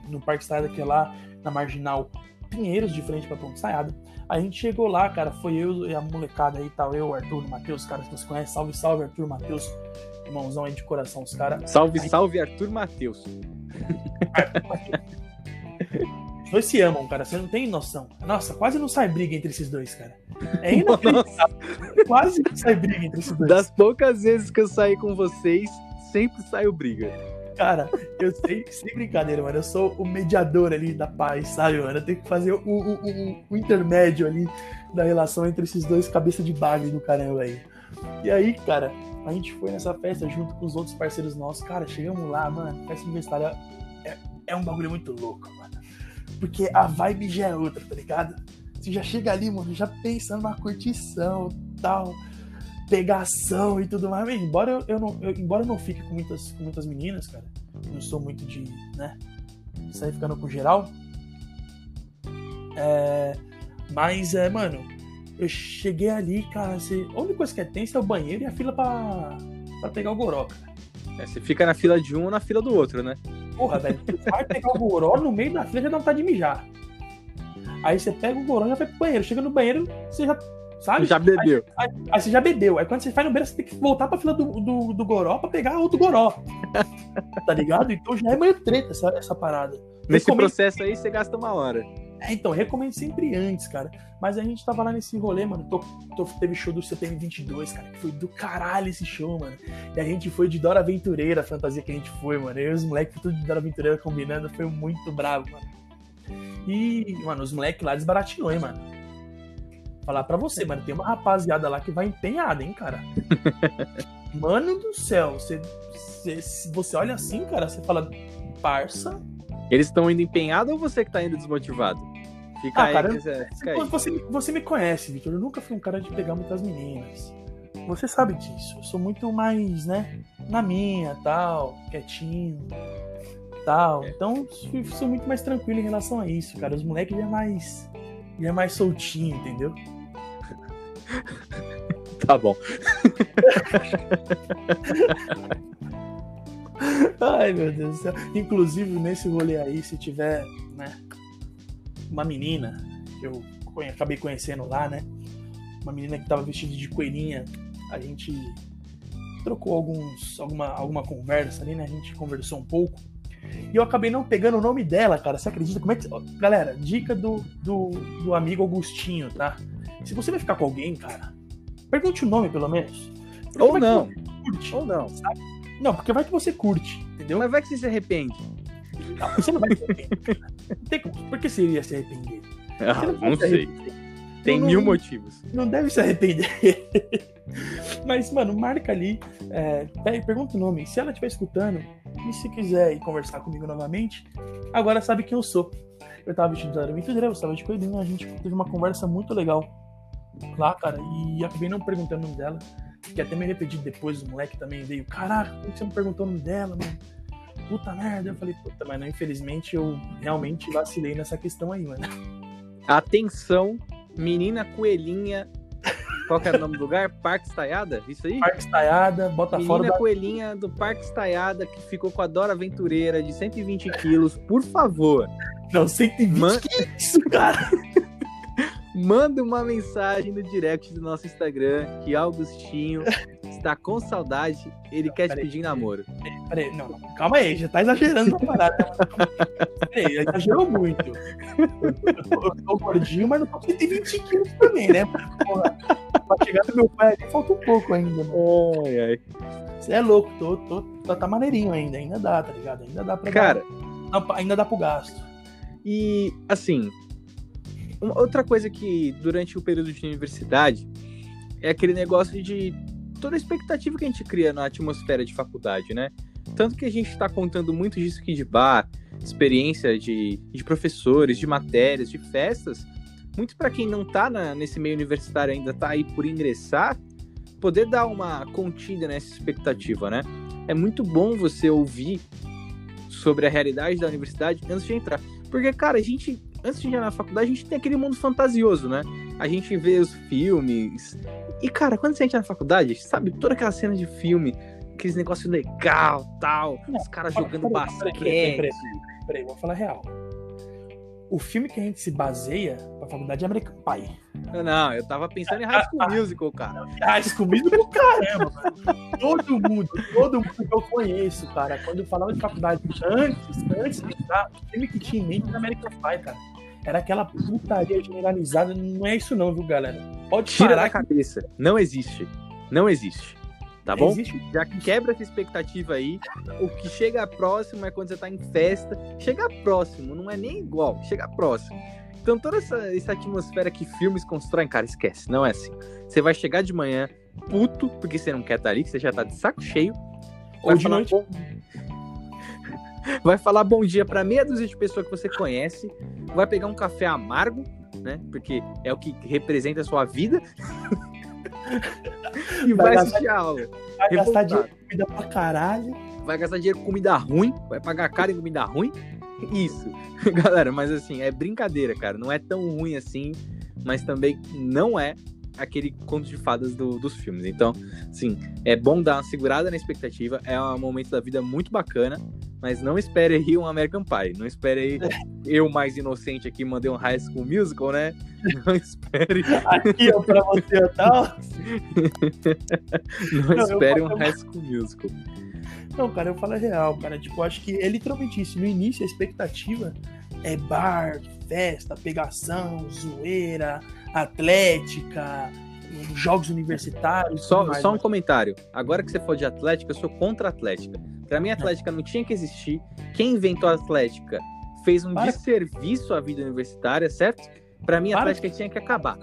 No Parque Estaiada, que é lá na Marginal Pinheiros, de frente pra Ponte Estaiada. A gente chegou lá, cara, foi eu e a molecada aí, tal, eu, Arthur, Matheus, caras que você conhece. Salve, salve, Arthur, Matheus. Irmãozão aí de coração, os caras. Salve, aí... salve, Arthur Matheus. Os dois se amam, cara. Você não tem noção. Nossa, quase não sai briga entre esses dois, cara. É (laughs) inacreditável. quase não sai briga entre esses dois. Das poucas vezes que eu saí com vocês, sempre saiu briga. Cara, eu sei, sem brincadeira, mano. Eu sou o mediador ali da paz, sabe, mano? Eu tenho que fazer o, o, o, o intermédio ali da relação entre esses dois cabeça de bagre do caramba aí. E aí, cara, a gente foi nessa festa junto com os outros parceiros nossos. Cara, chegamos lá, mano. Festa universitária é, é um bagulho muito louco, mano. Porque a vibe já é outra, tá ligado? Você já chega ali, mano, já pensando na curtição tal pegação e tudo mais. embora eu, eu não, eu, embora eu não fique com muitas, com muitas meninas, cara, não sou muito de, né, sair ficando com geral. É, mas, é, mano, eu cheguei ali, cara, assim, a única coisa que é tensa é o banheiro e a fila pra, pra pegar o goró, cara. É, você fica na fila de um ou na fila do outro, né? Porra, velho, você vai pegar o goró no meio da fila já dá vontade de mijar. Aí você pega o goró e já vai pro banheiro. Chega no banheiro, você já sabe? Já bebeu. Aí, aí, aí, você já bebeu. Aí quando você faz no beira, você tem que voltar pra fila do, do, do goró pra pegar outro goró. (laughs) tá ligado? Então já é meio treta essa, essa parada. Nesse recomendo... processo aí, você gasta uma hora. É, então, recomendo sempre antes, cara. Mas a gente tava lá nesse rolê, mano. Tô, tô, teve show do CPM 22, cara. Que foi do caralho esse show, mano. E a gente foi de Dora Aventureira, a fantasia que a gente foi, mano. Eu e os moleques, tudo de Dora Aventureira combinando. Foi muito bravo, mano. E, mano, os moleques lá desbaratinou, hein, mano falar para você, mano, tem uma rapaziada lá que vai empenhada, hein, cara. (laughs) mano do céu, você, você, você olha assim, cara, você fala, parça. Eles estão indo empenhado ou você que tá indo desmotivado? Fica ah, aí, cara, quiser, fica aí. Você, você me conhece, Victor. Eu nunca fui um cara de pegar muitas meninas. Você sabe disso. Eu sou muito mais, né, na minha, tal, quietinho, tal. É. Então, sou muito mais tranquilo em relação a isso, cara. Os moleques já é mais, já é mais soltinho, entendeu? (laughs) tá bom. Ai, meu Deus do céu. Inclusive, nesse rolê aí, se tiver, né, uma menina que eu acabei conhecendo lá, né? uma menina que tava vestida de coelhinha. A gente trocou alguns, alguma, alguma conversa ali, né? A gente conversou um pouco. E eu acabei não pegando o nome dela, cara. Você acredita? Como é que. Galera, dica do, do, do amigo Augustinho, tá? Se você vai ficar com alguém, cara, pergunte o nome, pelo menos. Porque Ou não. Curte, Ou não. Sabe? Não, porque vai que você curte, entendeu? Mas vai que você se arrepende. Não, você não vai se arrepender. Por que você iria se arrepender? (laughs) Ah, não, não sei. Tem não, mil motivos. Não deve se arrepender. (laughs) Mas, mano, marca ali, é, pergunta o nome. Se ela estiver escutando, e se quiser ir conversar comigo novamente, agora sabe quem eu sou. Eu tava vestido de aventureira, eu estava de coelhinho, a gente teve uma conversa muito legal lá, cara, e acabei não perguntando o nome dela. Que até me arrependi depois, o moleque também veio, caraca, por que você não perguntou o nome dela, mano? Puta merda. Eu falei, puta, mas não, infelizmente eu realmente vacilei nessa questão aí, mano. (laughs) Atenção, menina coelhinha. Qual que era o nome do lugar? Parque Estaiada? Isso aí? Parque Estaiada, bota menina fora. Menina da... coelhinha do Parque Estaiada que ficou com a Dora Aventureira de 120 quilos, por favor. Não, 120 Man... que isso, cara? Manda uma mensagem no direct do nosso Instagram que Augustinho está com saudade, ele quer te pedir namoro. Peraí, não, calma aí, já tá exagerando na parada. Peraí, exagerou muito. Eu tô gordinho, mas não tô 120 quilos também, né? Porra, pra chegar no meu pai ali falta um pouco ainda. Mano. Ai, ai. Você é louco, tô, tô, tô, tá maneirinho ainda, ainda dá, tá ligado? Ainda dá pra Cara, dar, ainda dá pro gasto. E, assim, uma, outra coisa que durante o período de universidade é aquele negócio de toda a expectativa que a gente cria na atmosfera de faculdade, né? Tanto que a gente está contando muito disso aqui de bar, experiência de, de professores, de matérias, de festas. Muito para quem não está nesse meio universitário ainda, está aí por ingressar, poder dar uma contida nessa expectativa, né? É muito bom você ouvir sobre a realidade da universidade antes de entrar. Porque, cara, a gente, antes de entrar na faculdade, a gente tem aquele mundo fantasioso, né? A gente vê os filmes, e, cara, quando você entra na faculdade, sabe, toda aquela cena de filme, aqueles negócios legal, tal, não, os caras jogando peraí, basquete. Peraí, peraí, peraí, vou falar real. O filme que a gente se baseia pra faculdade é American Pie. Não, eu tava pensando em High School (laughs) Musical, cara. High School Musical, caramba. Todo mundo, todo mundo que eu conheço, cara, quando eu falava de faculdade antes, antes de entrar, o filme que tinha em mente era American Pie, cara. Era aquela putaria generalizada. Não é isso, não, viu, galera? Pode Tira da cabeça. Não existe. Não existe. Tá bom? Existe. Já quebra essa expectativa aí. O que chega próximo é quando você tá em festa. Chega próximo, não é nem igual. Chega próximo. Então, toda essa, essa atmosfera que filmes constroem, cara, esquece. Não é assim. Você vai chegar de manhã puto, porque você não quer estar tá ali, que você já tá de saco cheio. Ou de noite. Bom... vai falar bom dia para meia dúzia de pessoas que você conhece, vai pegar um café amargo, né? Porque é o que representa a sua vida. (laughs) (laughs) e vai, vai assistir a aula. Vai gastar dinheiro com comida pra caralho. Vai gastar dinheiro com comida ruim, vai pagar caro em comida ruim. Isso. (laughs) Galera, mas assim, é brincadeira, cara. Não é tão ruim assim, mas também não é aquele conto de fadas do, dos filmes. Então, sim, é bom dar uma segurada na expectativa. É um momento da vida muito bacana, mas não espere aí um American Pie. Não espere aí (laughs) eu mais inocente aqui mandei um High School Musical, né? (laughs) Não espere. Aqui ó, pra você, tá? não, não espere um High School Musical. Não, cara, eu falo a real, cara. Tipo, acho que é literalmente isso. No início, a expectativa é bar, festa, pegação, zoeira, atlética, jogos universitários. Só, só um mas... comentário. Agora que você for de atlética, eu sou contra a atlética. Pra mim, a atlética não tinha que existir. Quem inventou a atlética fez um Para. desserviço à vida universitária, certo? Pra mim, a Para. atlética tinha que acabar.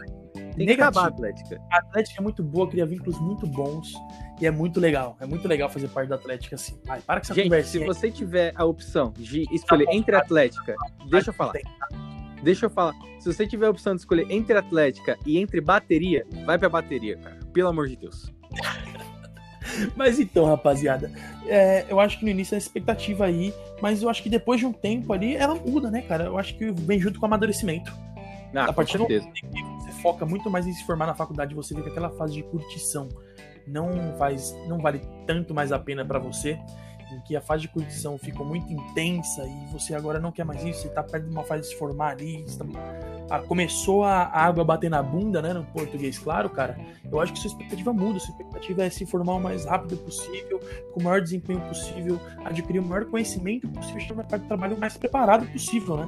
Tem Negativo. que acabar a Atlética. A Atlética é muito boa, cria vínculos muito bons e é muito legal. É muito legal fazer parte da Atlética assim. Vai, para com essa Gente, conversa. Se você tiver a opção de escolher tá entre Atlética, deixa eu falar. Deixa eu falar. Se você tiver a opção de escolher entre Atlética e entre bateria, vai pra bateria, cara. Pelo amor de Deus. (laughs) Mas então, rapaziada, é, eu acho que no início é expectativa aí, mas eu acho que depois de um tempo ali, ela muda, né, cara? Eu acho que vem junto com o amadurecimento. Ah, a partir do momento que você foca muito mais em se formar na faculdade, você vê que aquela fase de curtição não faz, não vale tanto mais a pena para você. Em que a fase de curtição ficou muito intensa e você agora não quer mais isso, você tá perto de uma fase de se formar ali, tá... começou a, a água bater na bunda, né, no português, claro, cara, eu acho que sua expectativa muda, sua expectativa é se formar o mais rápido possível, com o maior desempenho possível, adquirir o maior conhecimento possível, chegar no mercado de trabalho o mais preparado possível, né?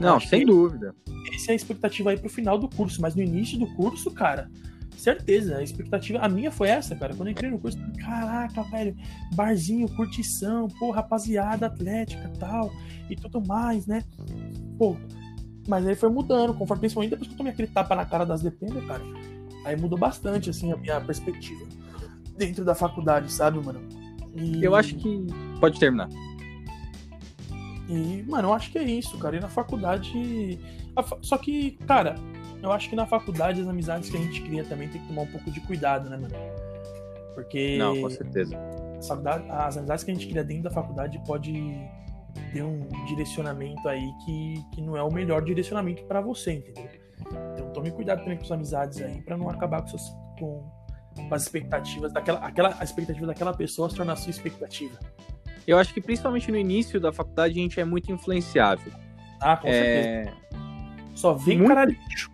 Não, sem dúvida. Essa é a expectativa aí pro final do curso, mas no início do curso, cara, certeza, a expectativa, a minha foi essa, cara. Quando eu entrei no curso, caraca, velho, barzinho, curtição, pô, rapaziada atlética tal, e tudo mais, né? Pô, mas aí foi mudando, conforme principalmente depois que eu tomei aquele tapa na cara das dependas, cara. Aí mudou bastante, assim, a minha perspectiva dentro da faculdade, sabe, mano? E... Eu acho que. Pode terminar. E, mano, eu acho que é isso, cara. E na faculdade. Só que, cara, eu acho que na faculdade as amizades que a gente cria também tem que tomar um pouco de cuidado, né, mano? Porque. Não, com certeza. As amizades que a gente cria dentro da faculdade pode ter um direcionamento aí que, que não é o melhor direcionamento para você, entendeu? Então tome cuidado também com suas amizades aí para não acabar com, suas, com, com, as expectativas daquela aquela, a expectativa daquela pessoa se tornar sua expectativa. Eu acho que principalmente no início da faculdade a gente é muito influenciável. Ah, com é... certeza. Só vem muito... cara lixo.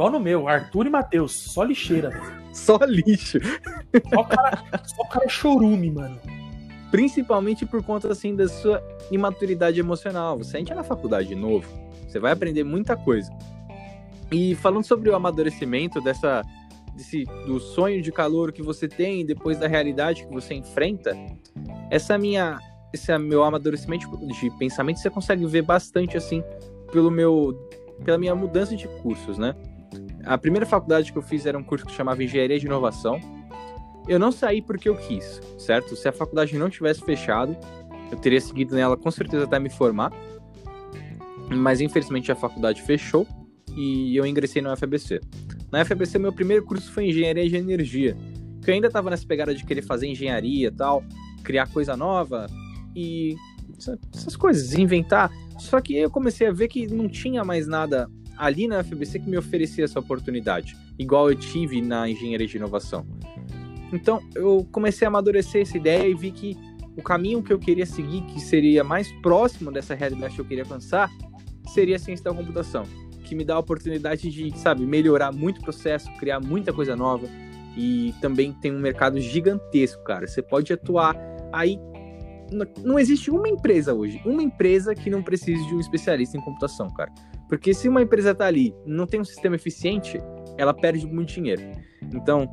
Igual no meu, Arthur e Matheus, só lixeira. só lixo. Só cara, só cara chorume, mano. Principalmente por conta, assim, da sua imaturidade emocional. Você entra na faculdade novo, você vai aprender muita coisa. E falando sobre o amadurecimento dessa, desse, do sonho de calor que você tem depois da realidade que você enfrenta, essa minha, esse meu amadurecimento de pensamento você consegue ver bastante assim pelo meu pela minha mudança de cursos, né? A primeira faculdade que eu fiz era um curso que chamava Engenharia de Inovação. Eu não saí porque eu quis, certo? Se a faculdade não tivesse fechado, eu teria seguido nela com certeza até me formar. Mas infelizmente a faculdade fechou e eu ingressei na UFABC. Na UFABC meu primeiro curso foi Engenharia de Energia, que eu ainda estava nessa pegada de querer fazer engenharia e tal, criar coisa nova e essas coisas, inventar. Só que eu comecei a ver que não tinha mais nada ali na FBC que me oferecia essa oportunidade, igual eu tive na engenharia de inovação. Então eu comecei a amadurecer essa ideia e vi que o caminho que eu queria seguir, que seria mais próximo dessa realidade que eu queria alcançar, seria a ciência da computação, que me dá a oportunidade de, sabe, melhorar muito o processo, criar muita coisa nova e também tem um mercado gigantesco, cara. Você pode atuar aí não existe uma empresa hoje, uma empresa que não precise de um especialista em computação, cara. Porque se uma empresa tá ali, não tem um sistema eficiente, ela perde muito dinheiro. Então,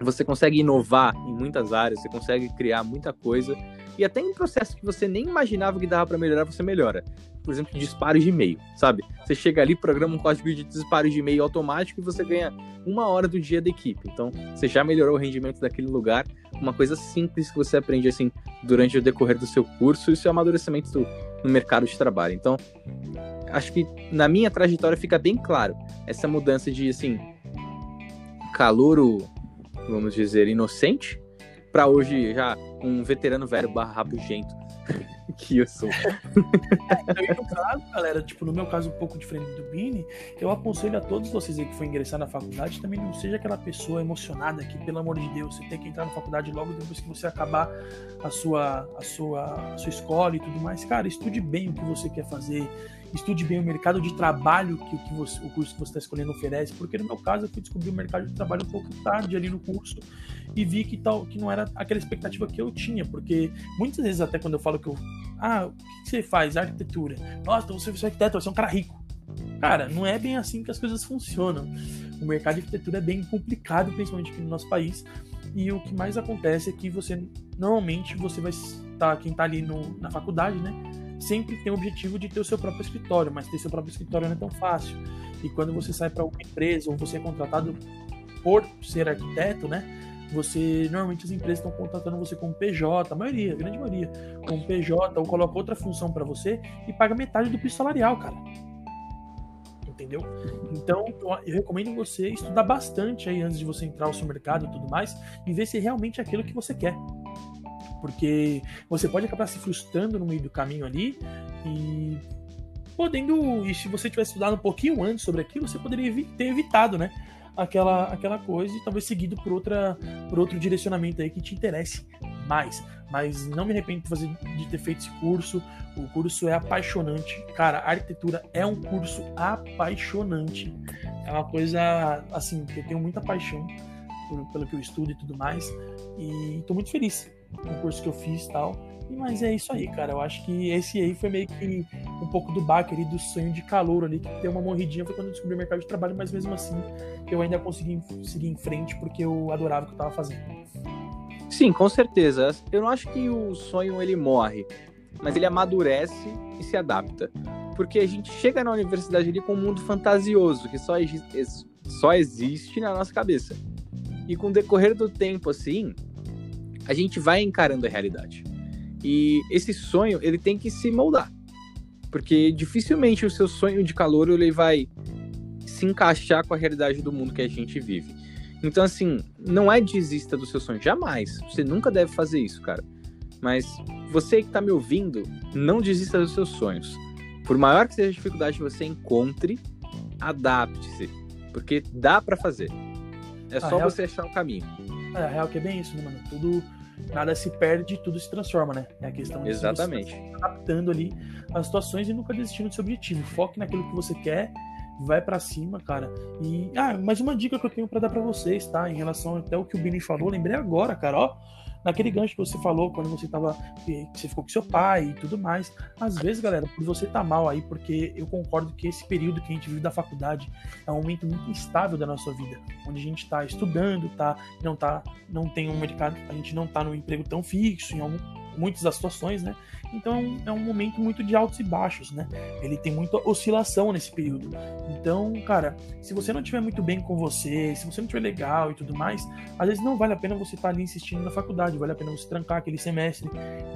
você consegue inovar em muitas áreas, você consegue criar muita coisa e até em processos que você nem imaginava que dava para melhorar, você melhora. Por exemplo, disparo de e-mail, sabe? Você chega ali, programa um código de disparo de e-mail automático e você ganha uma hora do dia da equipe. Então, você já melhorou o rendimento daquele lugar. Uma coisa simples que você aprende assim durante o decorrer do seu curso e seu amadurecimento do, no mercado de trabalho. Então, acho que na minha trajetória fica bem claro essa mudança de assim calouro, vamos dizer, inocente para hoje já um veterano velho barra rabugento (laughs) que eu sou. é, no caso, galera, tipo, no meu caso um pouco diferente do Bini, eu aconselho a todos vocês aí que for ingressar na faculdade, também não seja aquela pessoa emocionada que, pelo amor de Deus, você tem que entrar na faculdade logo depois que você acabar a sua, a sua, a sua escola e tudo mais. Cara, estude bem o que você quer fazer, estude bem o mercado de trabalho que, que você, o curso que você está escolhendo oferece, porque no meu caso eu fui descobrir o mercado de trabalho um pouco tarde ali no curso e vi que tal que não era aquela expectativa que eu tinha, porque muitas vezes até quando eu falo que eu ah, o que você faz? Arquitetura. Nossa, então você é arquiteto, você é um cara rico. Cara, não é bem assim que as coisas funcionam. O mercado de arquitetura é bem complicado, principalmente aqui no nosso país. E o que mais acontece é que você normalmente você vai estar quem está ali no, na faculdade, né? Sempre tem o objetivo de ter o seu próprio escritório, mas ter seu próprio escritório não é tão fácil. E quando você sai para uma empresa ou você é contratado por ser arquiteto, né? Você normalmente as empresas estão contratando você como PJ, a maioria, a grande maioria, como PJ ou coloca outra função para você e paga metade do piso salarial, cara. Entendeu? Então, eu recomendo você estudar bastante aí antes de você entrar no seu mercado e tudo mais e ver se é realmente aquilo que você quer porque você pode acabar se frustrando no meio do caminho ali e podendo, e se você tivesse estudado um pouquinho antes sobre aquilo, você poderia ter evitado, né? Aquela, aquela coisa e talvez seguido por, outra, por outro direcionamento aí que te interesse mais. Mas não me arrependo de, fazer, de ter feito esse curso. O curso é apaixonante. Cara, arquitetura é um curso apaixonante. É uma coisa, assim, que eu tenho muita paixão pelo que eu estudo e tudo mais. E tô muito feliz o curso que eu fiz e tal. Mas é isso aí, cara. Eu acho que esse aí foi meio que um pouco do baque ali, do sonho de calor ali, que deu uma morridinha foi quando eu descobri o mercado de trabalho, mas mesmo assim eu ainda consegui seguir em frente porque eu adorava o que eu tava fazendo. Sim, com certeza. Eu não acho que o sonho ele morre, mas ele amadurece e se adapta. Porque a gente chega na universidade ali com um mundo fantasioso que só, só existe na nossa cabeça. E com o decorrer do tempo, assim, a gente vai encarando a realidade. E esse sonho, ele tem que se moldar. Porque dificilmente o seu sonho de calor ele vai se encaixar com a realidade do mundo que a gente vive. Então, assim, não é desista do seu sonho, jamais. Você nunca deve fazer isso, cara. Mas você que tá me ouvindo, não desista dos seus sonhos. Por maior que seja a dificuldade que você encontre, adapte-se. Porque dá para fazer. É a só real... você achar o caminho. É, a real que é bem isso, né, mano? Tudo nada se perde, tudo se transforma, né? É a questão de Exatamente. Você adaptando ali as situações e nunca desistindo do seu objetivo. Foque naquilo que você quer, vai para cima, cara. E ah, mais uma dica que eu tenho para dar para vocês, tá? Em relação até o que o Bini falou, lembrei agora, cara, ó naquele gancho que você falou quando você tava. que você ficou com seu pai e tudo mais. Às vezes, galera, por você tá mal aí, porque eu concordo que esse período que a gente vive da faculdade é um momento muito instável da nossa vida, onde a gente tá estudando, tá, não tá, não tem um mercado, a gente não tá no emprego tão fixo em algum, muitas das situações, né? Então é um momento muito de altos e baixos, né? Ele tem muita oscilação nesse período. Então, cara, se você não estiver muito bem com você, se você não estiver legal e tudo mais, às vezes não vale a pena você estar tá ali insistindo na faculdade, vale a pena você trancar aquele semestre,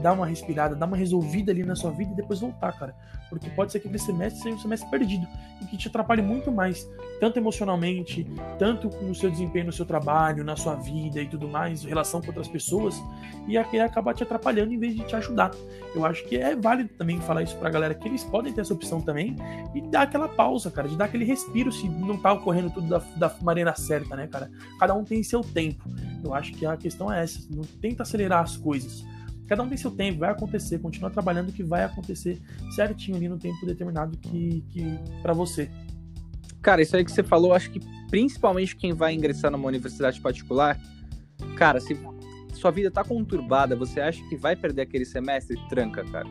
dar uma respirada, dar uma resolvida ali na sua vida e depois voltar, cara. Porque pode ser que aquele semestre seja um semestre perdido e que te atrapalhe muito mais, tanto emocionalmente, tanto no seu desempenho no seu trabalho, na sua vida e tudo mais, relação com outras pessoas, e acabar te atrapalhando em vez de te ajudar. Eu acho que é válido também falar isso pra galera, que eles podem ter essa opção também e dar aquela pausa, cara, de dar aquele respiro se não tá ocorrendo tudo da, da maneira certa, né, cara? Cada um tem seu tempo. Eu acho que a questão é essa, não tenta acelerar as coisas. Cada um tem seu tempo, vai acontecer, continua trabalhando que vai acontecer certinho ali no tempo determinado que, que para você. Cara, isso aí que você falou, acho que principalmente quem vai ingressar numa universidade particular, cara, se sua vida tá conturbada, você acha que vai perder aquele semestre? Tranca, cara.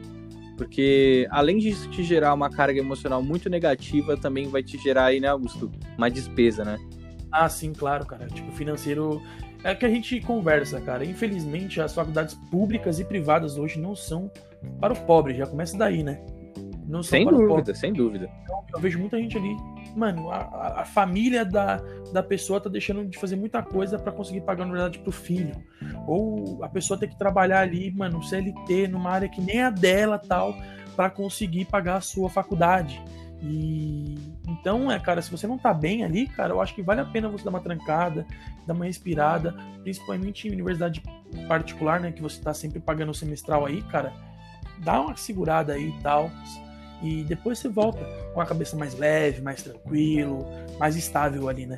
Porque além de te gerar uma carga emocional muito negativa, também vai te gerar aí, né, Augusto, uma despesa, né? Ah, sim, claro, cara. Tipo, financeiro é que a gente conversa, cara. Infelizmente, as faculdades públicas e privadas hoje não são para o pobre, já começa daí, né? Não sem dúvida, sem dúvida. Então, eu vejo muita gente ali mano, a, a, família da, da pessoa tá deixando de fazer muita coisa para conseguir pagar universidade pro filho. Ou a pessoa tem que trabalhar ali, mano, CLT, numa área que nem a dela tal, para conseguir pagar a sua faculdade. E então, é, cara, se você não tá bem ali, cara, eu acho que vale a pena você dar uma trancada, dar uma respirada, principalmente em universidade particular, né, que você tá sempre pagando o semestral aí, cara, dá uma segurada aí e tal e depois você volta com a cabeça mais leve, mais tranquilo, mais estável ali, né?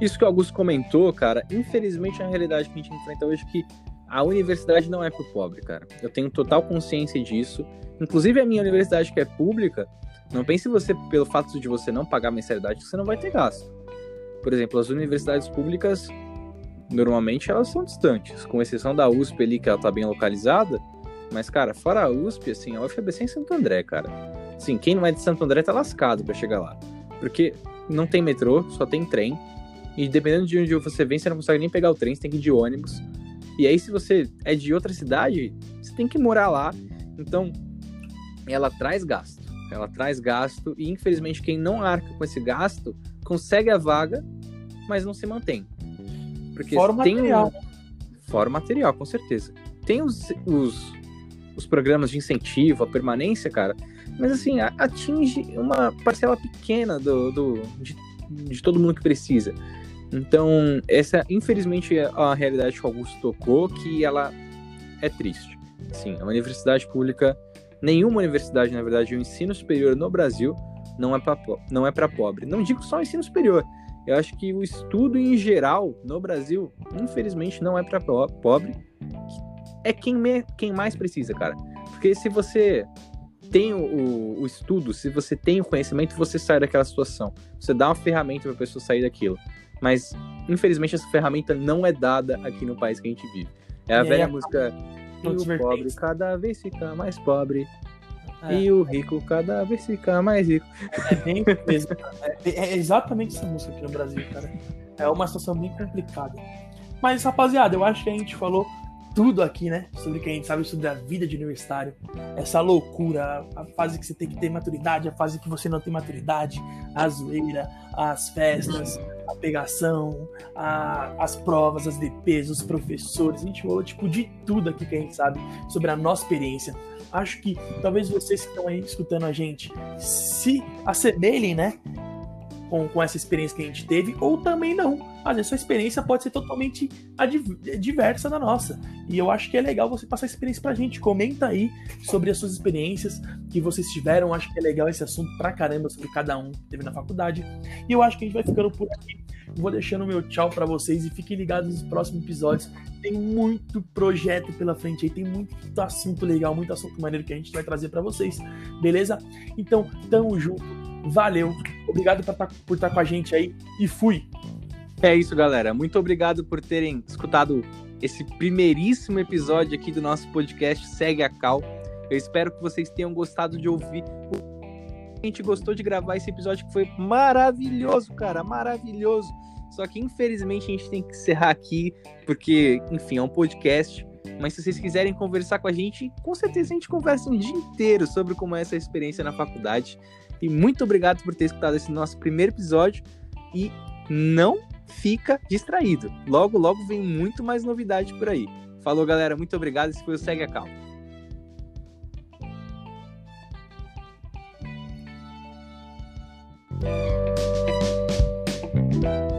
Isso que o Augusto comentou, cara, infelizmente é a realidade que a gente enfrenta hoje que a universidade não é pro pobre, cara. Eu tenho total consciência disso. Inclusive a minha universidade que é pública, não pense você pelo fato de você não pagar mensalidade que você não vai ter gasto. Por exemplo, as universidades públicas normalmente elas são distantes, com exceção da USP ali que ela tá bem localizada, mas cara, fora a USP, assim, a UFABC é em Santo André, cara. Sim, quem não é de Santo André tá lascado para chegar lá. Porque não tem metrô, só tem trem. E dependendo de onde você vem, você não consegue nem pegar o trem, você tem que ir de ônibus. E aí, se você é de outra cidade, você tem que morar lá. Então, ela traz gasto. Ela traz gasto. E infelizmente, quem não arca com esse gasto consegue a vaga, mas não se mantém. Porque Fora tem material. Um... Fora material, com certeza. Tem os, os, os programas de incentivo, a permanência, cara mas assim, atinge uma parcela pequena do, do de, de, todo mundo que precisa. Então, essa, infelizmente, é a realidade que o Augusto tocou, que ela é triste. Sim, a universidade pública, nenhuma universidade, na verdade, o ensino superior no Brasil não é para não é para pobre. Não digo só ensino superior. Eu acho que o estudo em geral no Brasil, infelizmente, não é para pobre. é quem, me, quem mais precisa, cara. Porque se você tem o, o, estudo, se você tem o conhecimento, você sai daquela situação. Você dá uma ferramenta para a pessoa sair daquilo. Mas, infelizmente, essa ferramenta não é dada aqui no país que a gente vive. É a e velha música. E o pobre cada vez fica mais pobre. É. E o rico cada vez fica mais rico. É bem. É, é exatamente essa música aqui no Brasil, cara. É uma situação bem complicada. Mas, rapaziada, eu acho que a gente falou tudo aqui, né? Sobre o que a gente sabe sobre a vida de universitário. Essa loucura, a fase que você tem que ter maturidade, a fase que você não tem maturidade, a zoeira, as festas, a pegação, a, as provas, as DPs, os professores. A gente falou, tipo, de tudo aqui que a gente sabe sobre a nossa experiência. Acho que talvez vocês que estão aí escutando a gente se assemelhem, né? Com, com essa experiência que a gente teve, ou também não. Às vezes, sua experiência pode ser totalmente diversa da nossa. E eu acho que é legal você passar a experiência pra gente. Comenta aí sobre as suas experiências que vocês tiveram. Acho que é legal esse assunto pra caramba sobre cada um que teve na faculdade. E eu acho que a gente vai ficando por aqui. Vou deixando meu tchau para vocês e fiquem ligados nos próximos episódios. Tem muito projeto pela frente aí, tem muito assunto legal, muito assunto maneiro que a gente vai trazer para vocês, beleza? Então, tamo junto Valeu. Obrigado tá, por estar tá com a gente aí e fui. É isso, galera. Muito obrigado por terem escutado esse primeiríssimo episódio aqui do nosso podcast Segue a Cal. Eu espero que vocês tenham gostado de ouvir. A gente gostou de gravar esse episódio que foi maravilhoso, cara, maravilhoso. Só que infelizmente a gente tem que encerrar aqui, porque, enfim, é um podcast. Mas se vocês quiserem conversar com a gente, com certeza a gente conversa um dia inteiro sobre como é essa experiência na faculdade. E muito obrigado por ter escutado esse nosso primeiro episódio. E não fica distraído. Logo, logo vem muito mais novidade por aí. Falou, galera. Muito obrigado. Esse foi o Segue a Calma. thank